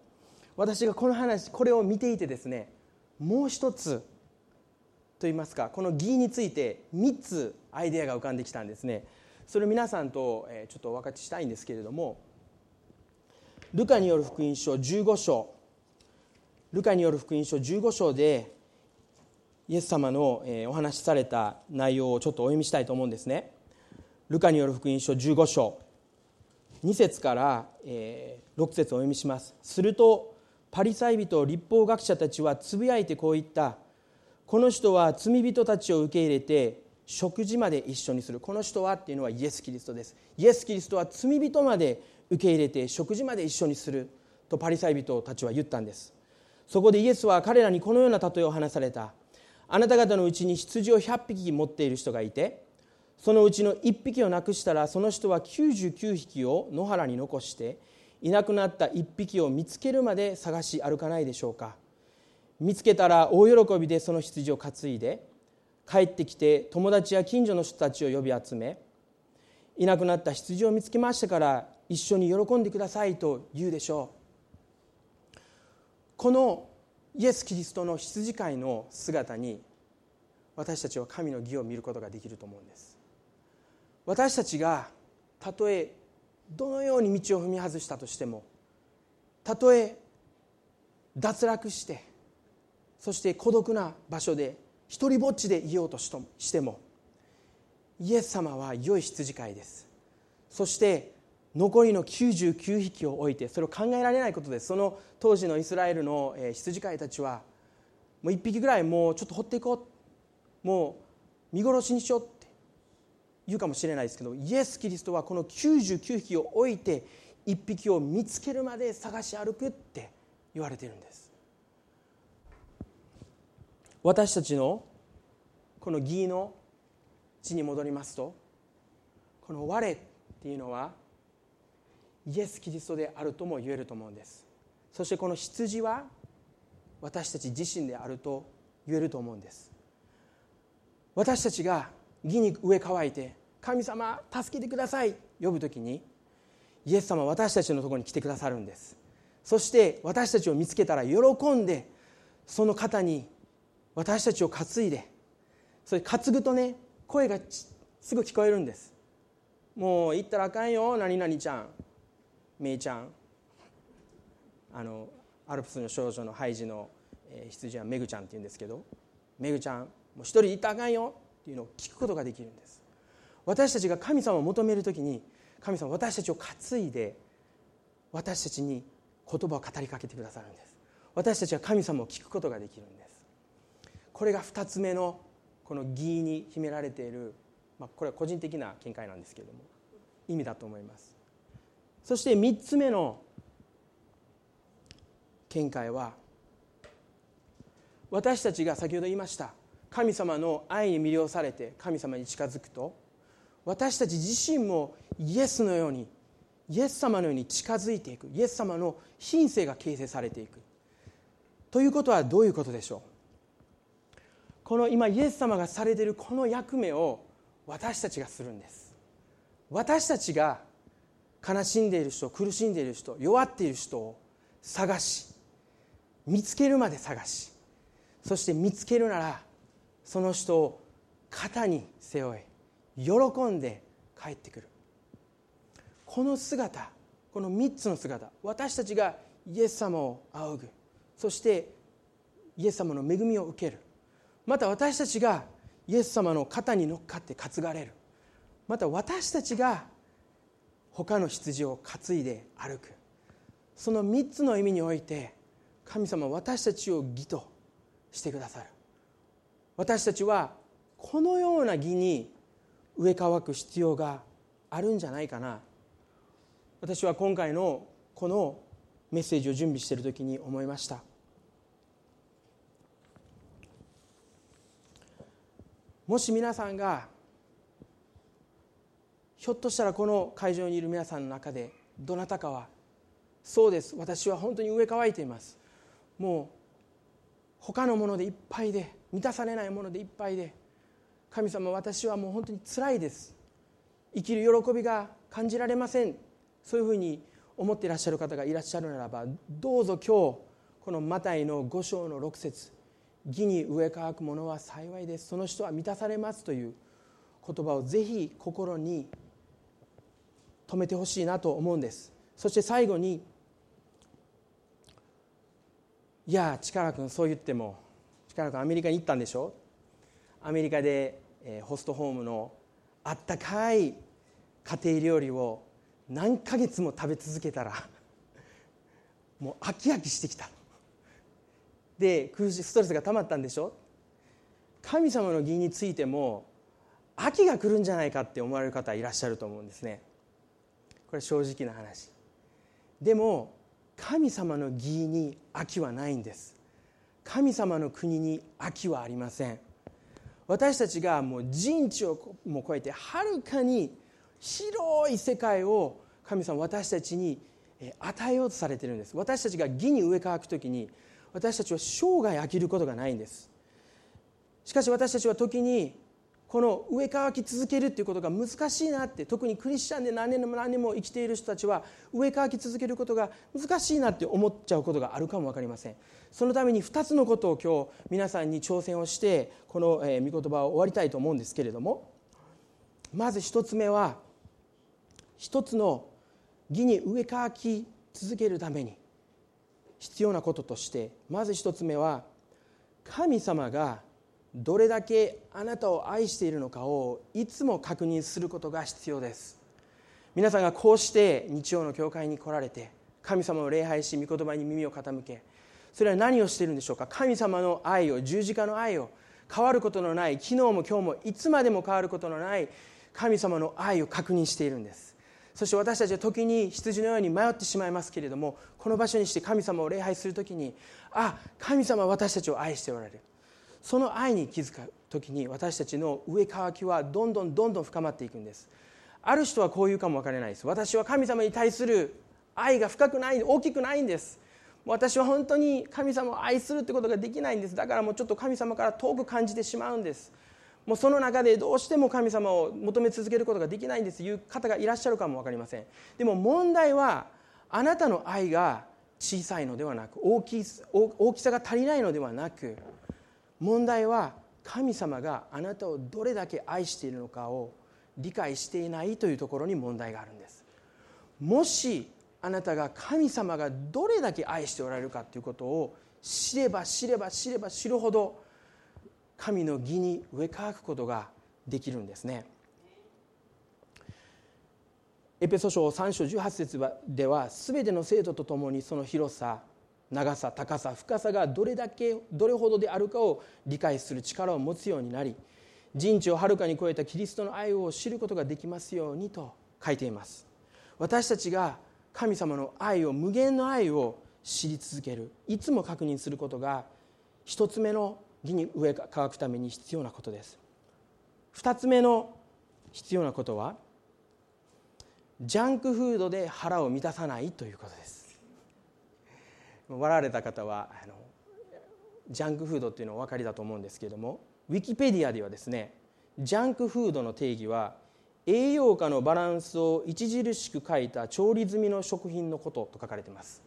私がこの話これを見ていてですねもう一つといいますかこの義について3つアイデアが浮かんできたんですね。それを皆さんとちょっとお分かちしたいんですけれどもルカによる福音書15章ルカによる福音書15章でイエス様のお話しされた内容をちょっとお読みしたいと思うんですね。ルカによる福音書15章。2節から6節お読みします。するとパリサイ人立法学者たちはつぶやいてこう言った。この人は罪人たちを受け入れて食事まで一緒にする。この人はっていうのはイエス・キリストです。イエス・キリストは罪人まで受け入れて食事まで一緒にする。とパリサイ人たちは言ったんです。そこでイエスは彼らにこのような例えを話された。あなた方のうちに羊を100匹持っている人がいてそのうちの1匹をなくしたらその人は99匹を野原に残していなくなった1匹を見つけるまで探し歩かないでしょうか。見つけたら大喜びでその羊を担いで帰ってきて友達や近所の人たちを呼び集めいなくなった羊を見つけましたから一緒に喜んでくださいと言うでしょう。このイエス・キリストの羊飼いの姿に私たちは神の義を見ることができると思うんです。私たちがたとえどのように道を踏み外したとしてもたとえ脱落してそして孤独な場所で一りぼっちでいようとしてもイエス様は良い羊飼いです。そして残りの99匹を置いてそれを考えられないことです。その当時のイスラエルの羊飼いたちはもう1匹ぐらいもうちょっと放っていこう。もう見殺しにしようって言うかもしれないですけどイエス・キリストはこの99匹を置いて1匹を見つけるまで探し歩くって言われてるんです。私たちのこの義の地に戻りますとこの「我」っていうのはイエス・キリストであるとも言えると思うんです。そしてこの羊は私たち自身であると言えると思うんです。私たちが義に植え乾いて「神様助けてください」呼ぶ時にイエス様は私たちのところに来てくださるんです。そして私たちを見つけたら喜んでその方に私たちを担いでそれ担ぐとね声がすぐ聞こえるんです。もう行ったらあかんよ何々ちゃん。めいちゃん。あのアルプスの少女のハイジの、え、羊はめぐちゃんって言うんですけどめぐちゃんもう一人行ったらあかんよっていうのを聞くことができるんです。私たちが神様を求める時に神様私たちを担いで私たちに言葉を語りかけてくださるんです。私たちは神様を聞くことができるんです。これが2つ目のこの義に秘められている、まあ、これは個人的な見解なんですけれども意味だと思います。そして3つ目の見解は私たちが先ほど言いました神様の愛に魅了されて神様に近づくと私たち自身もイエスのようにイエス様のように近づいていくイエス様の品性が形成されていく。ということはどういうことでしょう？この今イエス様がされているこの役目を私たちがするんです。私たちが悲しんでいる人苦しんでいる人弱っている人を探し見つけるまで探しそして見つけるならその人を肩に背負い喜んで帰ってくる。この姿この3つの姿私たちがイエス様を仰ぐ。そしてイエス様の恵みを受ける。また私たちがイエス様の肩に乗っかって担がれる。また私たちが他の羊を担いで歩く。その3つの意味において神様私たちを義としてくださる。私たちはこのような義に植え替わく必要があるんじゃないかな。私は今回のこのメッセージを準備している時に思いました。もし皆さんがひょっとしたらこの会場にいる皆さんの中でどなたかはそうです私は本当に上乾いています。もう他のものでいっぱいで満たされないものでいっぱいで神様私はもう本当につらいです。生きる喜びが感じられません。そういうふうに思っていらっしゃる方がいらっしゃるならばどうぞ今日このマタイの5章の6節義に植え乾くものは幸いです。その人は満たされますという言葉をぜひ心に留めてほしいなと思うんです。そして最後にいや力君そう言っても力君アメリカに行ったんでしょ？アメリカで、えー、ホストホームのあったかい家庭料理を何ヶ月も食べ続けたら もう飽き飽きしてきた。で苦しストレスが溜まったんでしょ？神様の義についても秋が来るんじゃないかって思われる方いらっしゃると思うんですね。これ正直な話。でも神様の義に秋はないんです。神様の国に秋はありません。私たちがもう人知をも超えてはるかに広い世界を神様私たちに与えようとされてるんです。私たちが義に植え替わく時に私たちは生涯飽きることがないんです。しかし私たちは時にこの植え替き続けるっていうことが難しいなって特にクリスチャンで何年も何年も生きている人たちは植え替き続けることが難しいなって思っちゃうことがあるかも分かりません。そのために2つのことを今日皆さんに挑戦をしてこの御言葉を終わりたいと思うんですけれどもまず1つ目は一つの義に植え替き続けるために必要なこととしてまず1つ目は神様がどれだけあなたを愛しているのかをいつも確認することが必要です。皆さんがこうして日曜の教会に来られて神様を礼拝し御言葉に耳を傾けそれは何をしているんでしょうか？神様の愛を十字架の愛を変わることのない昨日も今日もいつまでも変わることのない神様の愛を確認しているんです。そして私たちは時に羊のように迷ってしまいますけれどもこの場所にして神様を礼拝する時にあ神様は私たちを愛しておられる。その愛に気づく時に私たちの上乾きはどんどんどんどん深まっていくんです。ある人はこう言うかも分からないです。私は神様に対する愛が深くない大きくないんです。私は本当に神様を愛するってことができないんです。だからもうちょっと神様から遠く感じてしまうんです。もうその中でどうしても神様を求め続けることができないんです。という方がいらっしゃるかも分かりません。でも問題はあなたの愛が小さいのではなく大き大きさが足りないのではなく問題は神様があなたをどれだけ愛しているのかを理解していないというところに問題があるんです。もしあなたが神様がどれだけ愛しておられるかということを知れば知れば知れば知るほど神の義に植え替くことができるんですね。エペソ書3章18節では全ての生徒と共にその広さ長さ高さ深さがどれだけどれほどであるかを理解する力を持つようになり人知をはるかに超えたキリストの愛を知ることができますようにと書いています。私たちが神様の愛を無限の愛を知り続けるいつも確認することが一つ目の義に植え乾くために必要なことです。二つ目の必要なことはジャンクフードで腹を満たさないということです。笑われた方はあのジャンクフードっていうのお分かりだと思うんですけれどもウィキペディアではですねジャンクフードの定義は栄養価のバランスを著しく書いた調理済みの食品のことと書かれています。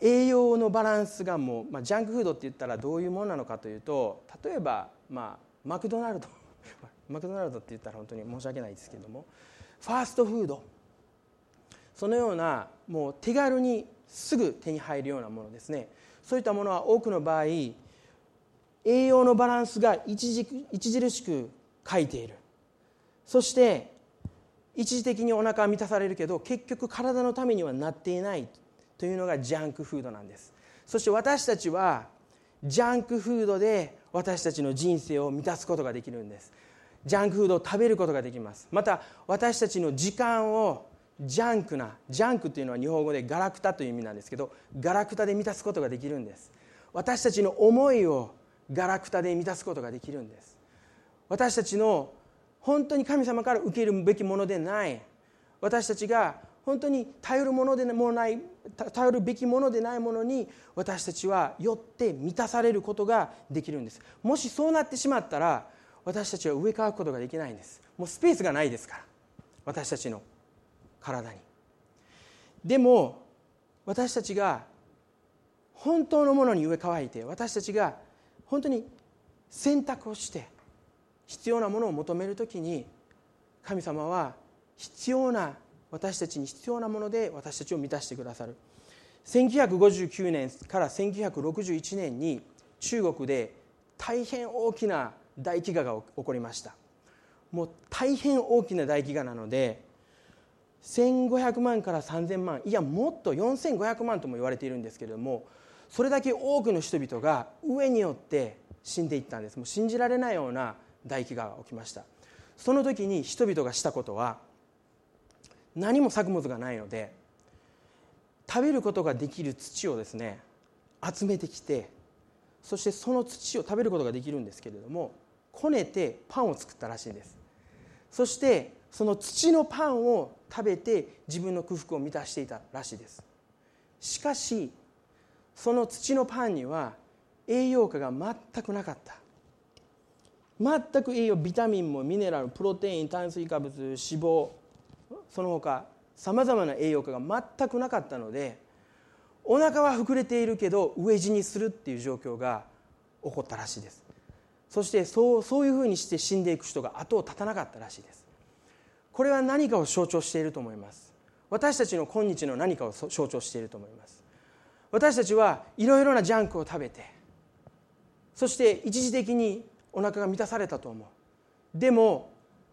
栄養のバランスがもう、まあ、ジャンクフードって言ったらどういうものなのかというと例えば、まあ、マクドナルド。マクドナルドって言ったら本当に申し訳ないですけれどもファーストフード。そのようなもう手軽にすぐ手に入るようなものですね。そういったものは多くの場合栄養のバランスが著しく欠いている。そして一時的にお腹は満たされるけど結局体のためにはなっていないというのがジャンクフードなんです。そして私たちはジャンクフードで私たちの人生を満たすことができるんです。ジャンクフードを食べることができます。また私たちの時間をジャンクなジャンクというのは日本語でガラクタという意味なんですけどガラクタで満たすことができるんです。私たちの思いをガラクタで満たすことができるんです。私たちの本当に神様から受けるべきものでない。私たちが本当に頼るものでもない頼るべきものでないものに私たちはよって満たされることができるんです。もしそうなってしまったら私たちは植え替わることができないんです。もうスペースがないですから。私たちの体に。でも私たちが本当のものに植え替えて私たちが本当に選択をして必要なものを求める時に神様は必要な私たちに必要なもので私たちを満たしてくださる。1959年から1961年に中国で大変大きな大飢餓が起こりました。もう大変大きな大飢餓なので1500万から3000万いやもっと4500万とも言われているんですけれどもそれだけ多くの人々が上によって死んでいったんです。もう信じられないような大飢餓が起きました。その時に人々がしたことは何も作物がないので食べることができる土をですね集めてきてそしてその土を食べることができるんですけれどもこねてパンを作ったらしいんです。そしてその土のパンを食べて自分の空腹を満たしていたらしいです。しかしその土のパンには栄養価が全くなかった。全く栄養ビタミンもミネラルプロテイン炭水化物脂肪その他さまざまな栄養価が全くなかったのでお腹は膨れているけど飢え死にするっていう状況が起こったらしいです。そしてそうそういうふうにして死んでいく人が後を絶たなかったらしいです。これは何かを象徴していると思います。私たちの今日の何かを象徴していると思います。私たちはいろいろなジャンクを食べてそして一時的にお腹が満たされたと思う。でも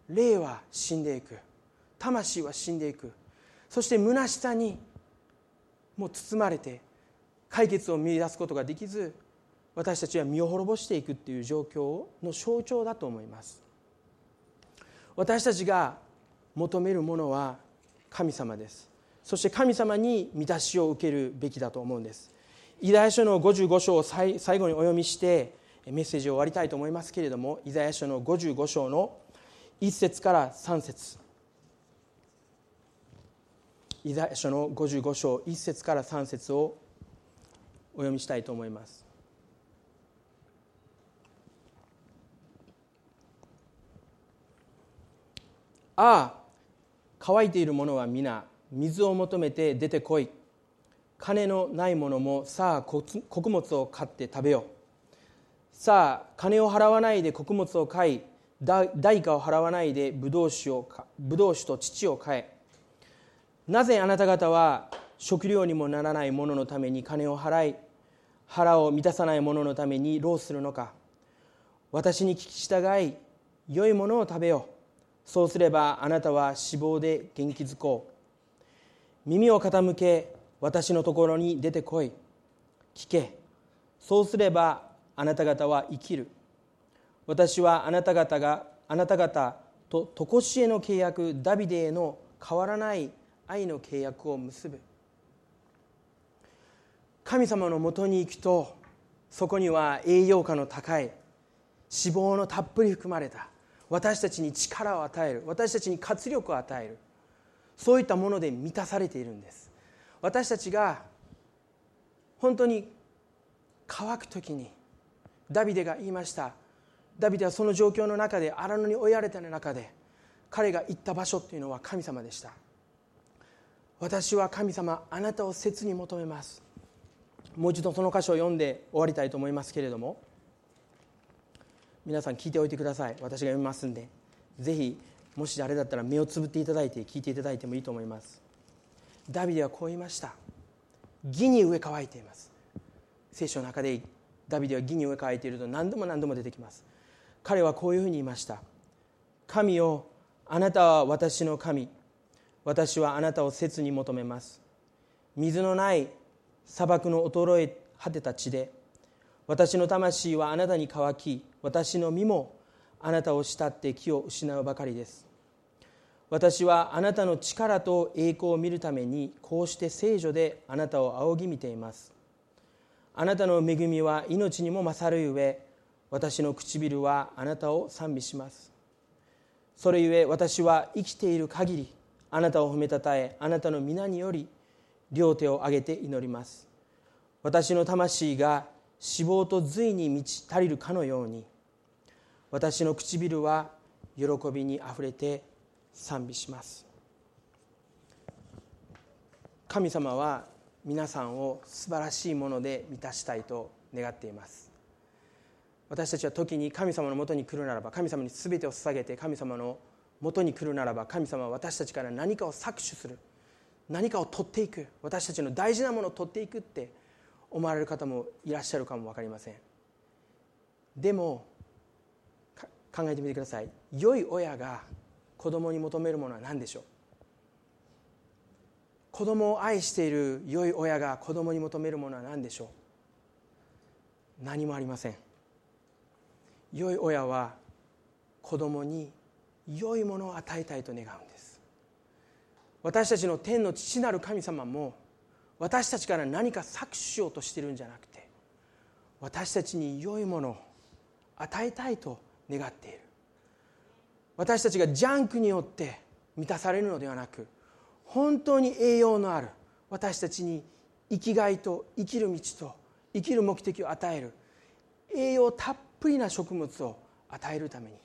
霊は死んでいく。魂は死んでいく。そして虚しさにもう包まれて解決を見出すことができず私たちは身を滅ぼしていくっていう状況の象徴だと思います。私たちが求めるものは神様です。そして神様に満たしを受けるべきだと思うんです。イザヤ書の55章を最後にお読みしてメッセージを終わりたいと思いますけれどもイザヤ書の55章の1節から3節。イザヤ書の55章1節から3節をお読みしたいと思います。ああ乾いている者は皆水を求めて出てこい。金のない者もさあ穀物を買って食べよう。さあ金を払わないで穀物を買い代価を払わないでブドウ酒をブドウ酒と乳を買え。なぜあなた方は食料にもならないもののために金を払い腹を満たさないもののために労するのか。私に聞き従い良いものを食べよう。そうすればあなたは死亡で元気づこう。耳を傾け私のところに出てこい。聞け。そうすればあなた方は生きる。私はあなた方があなた方と常しえの契約ダビデへの変わらない愛の契約を結ぶ。神様のもとに行くとそこには栄養価の高い脂肪のたっぷり含まれた。私たちに力を与える。私たちに活力を与える。そういったもので満たされているんです。私たちが本当に乾く時にダビデが言いました。ダビデはその状況の中で荒野に追いやれた中で彼が行った場所っていうのは神様でした。私は神様あなたを切に求めます。もう一度その箇所を読んで終わりたいと思いますけれども。皆さん聞いておいてください。私が読みますんで。ぜひもしあれだったら目をつぶっていただいて聞いていただいてもいいと思います。ダビデはこう言いました。義に植え乾いています。聖書の中でダビデは義に植え乾いていると何度も何度も出てきます。彼はこういうふうに言いました。神よあなたは私の神。私はあなたを切に求めます。水のない砂漠の衰え果てた地で。私の魂はあなたに乾き私の身もあなたを慕って気を失うばかりです。私はあなたの力と栄光を見るためにこうして聖女であなたを仰ぎ見ています。あなたの恵みは命にも勝るゆえ私の唇はあなたを賛美します。それゆえ私は生きている限りあなたを褒めたたえあなたの皆により両手を挙げて祈ります。私の魂が脂肪と髄に満ち足りるかのように私の唇は喜びにあふれて賛美します。神様は皆さんを素晴らしいもので満たしたいと願っています。私たちは時に神様のもとに来るならば神様に全てを捧げて神様のもとに来るならば神様は私たちから何かを搾取する何かを取っていく私たちの大事なものを取っていくって思われる方もいらっしゃるかも分かりません。でも考えてみてください。良い親が子供に求めるものは何でしょう？子供を愛している良い親が子供に求めるものは何でしょう？何もありません。良い親は子供に良いものを与えたいと願うんです。私たちの天の父なる神様も私たちから何か搾取しようとしてるんじゃなくて私たちに良いものを与えたいと願っている。私たちがジャンクによって満たされるのではなく本当に栄養のある私たちに生きがいと生きる道と生きる目的を与える栄養たっぷりな食物を与えるために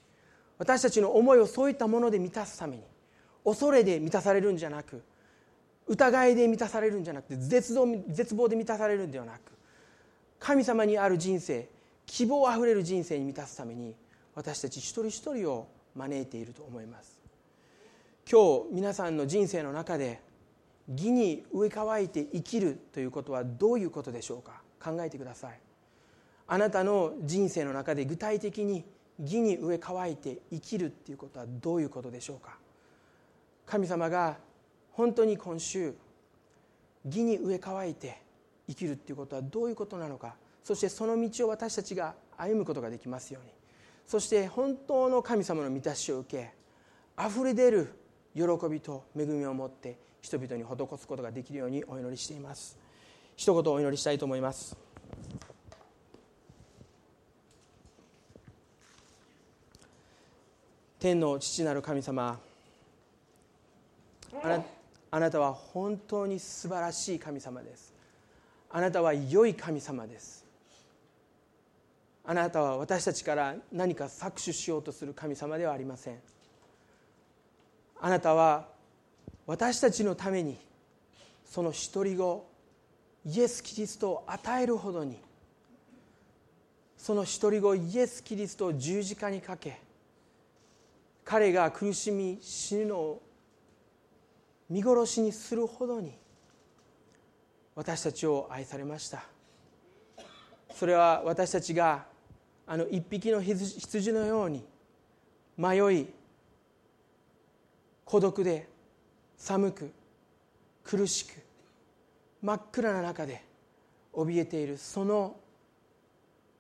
私たちの思いをそういったもので満たすために恐れで満たされるんじゃなく疑いで満たされるんじゃなくて絶望で満たされるんではなく神様にある人生希望あふれる人生に満たすために私たち一人一人を招いていると思います。今日皆さんの人生の中で義に植え替えて生きるということはどういうことでしょうか？考えてください。あなたの人生の中で具体的に義に植え替えて生きるっていうことはどういうことでしょうか？神様が本当に今週義に植え替えて生きるっていうことはどういうことなのか？そしてその道を私たちが歩むことができますように。そして本当の神様の満たしを受けあふれ出る喜びと恵みを持って人々に施すことができるようにお祈りしています。一言お祈りしたいと思います。天の父なる神様あなあなたは本当に素晴らしい神様です。あなたは良い神様です。あなたは私たちから何か搾取しようとする神様ではありません。あなたは私たちのためにその独り子イエス・キリストを与えるほどにその独り子イエス・キリストを十字架にかけ彼が苦しみ死ぬのを見殺しにするほどに私たちを愛されました。それは私たちがあの一匹の羊のように迷い孤独で寒く苦しく真っ暗な中で怯えているその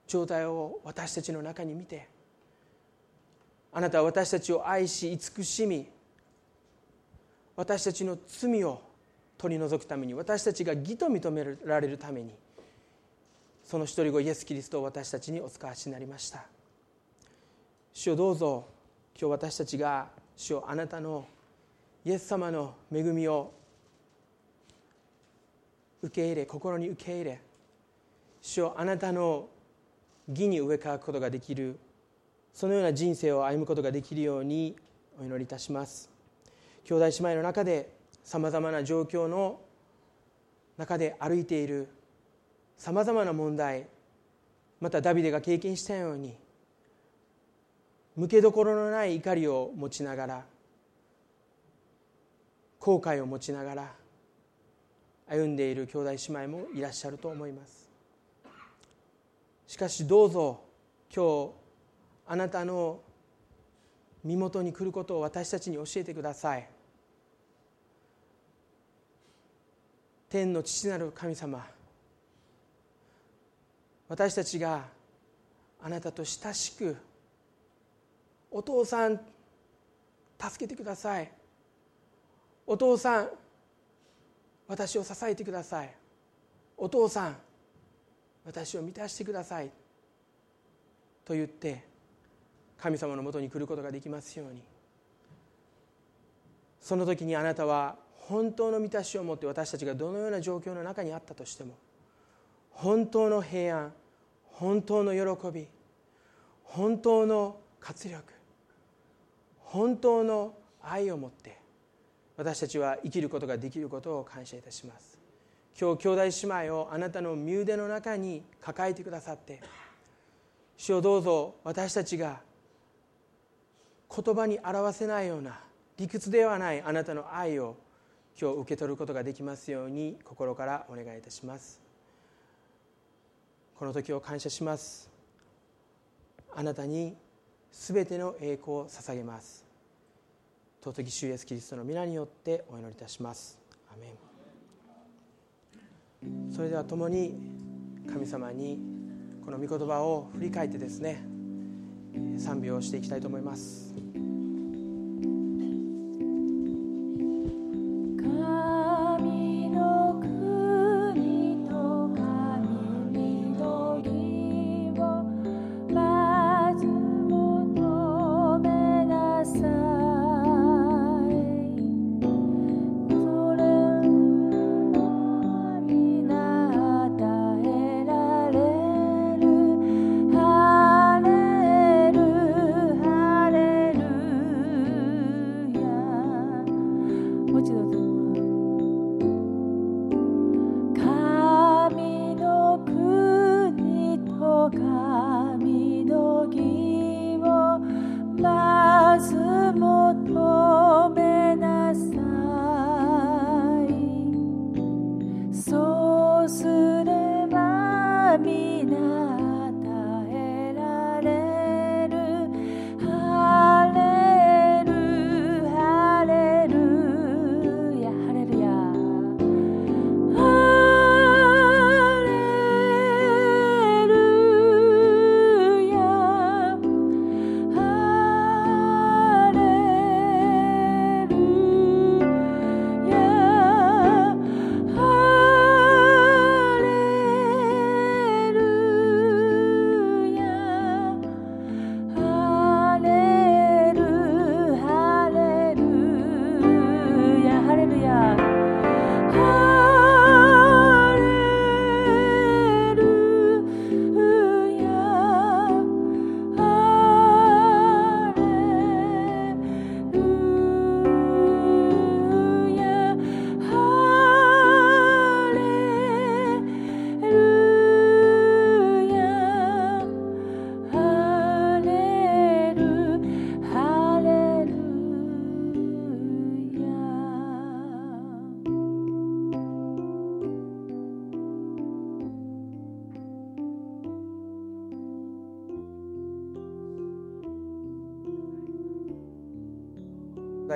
状態を私たちの中に見てあなたは私たちを愛し慈しみ私たちの罪を取り除くために私たちが義と認められるためにその一人子イエス・キリストを私たちにお使わしになりました。主をどうぞ今日私たちが主をあなたのイエス様の恵みを受け入れ心に受け入れ主をあなたの義に植え替えることができるそのような人生を歩むことができるようにお祈りいたします。兄弟姉妹の中でさまざまな状況の中で歩いているさまざまな問題またダビデが経験したように向けどころのない怒りを持ちながら後悔を持ちながら歩んでいる兄弟姉妹もいらっしゃると思います。しかしどうぞ今日あなたの身元に来ることを私たちに教えてください。天の父なる神様私たちがあなたと親しくお父さん助けてください。お父さん私を支えてください。お父さん私を満たしてください。と言って神様のもとに来ることができますように。その時にあなたは本当の満たしを持って私たちがどのような状況の中にあったとしても本当の平安本当の喜び本当の活力本当の愛を持って私たちは生きることができることを感謝いたします。今日兄弟姉妹をあなたの身腕の中に抱えてくださって主をどうぞ私たちが言葉に表せないような理屈ではないあなたの愛を今日受け取ることができますように心からお願いいたします。この時を感謝します。あなたにすべての栄光を捧げます。尊き主イエスキリストの皆によってお祈りいたします。アメン。それでは共に神様にこの御言葉を振り返ってですね賛美をしていきたいと思います。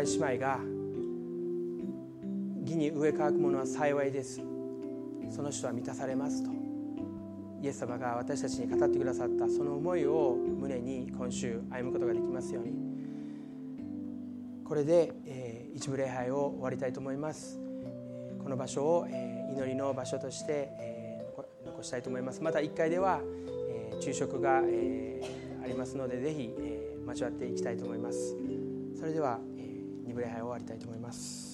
大姉妹が義に植え乾くものは幸いです。その人は満たされますと。イエス様が私たちに語ってくださった。その思いを胸に今週歩むことができますように。これで、え、一部礼拝を終わりたいと思います。この場所を、え、祈りの場所として、え、残したいと思います。また1階では、え、昼食が、えー、ありますのでぜひ、えー、交わっていきたいと思います。それでは2部礼拝を終わりたいと思います。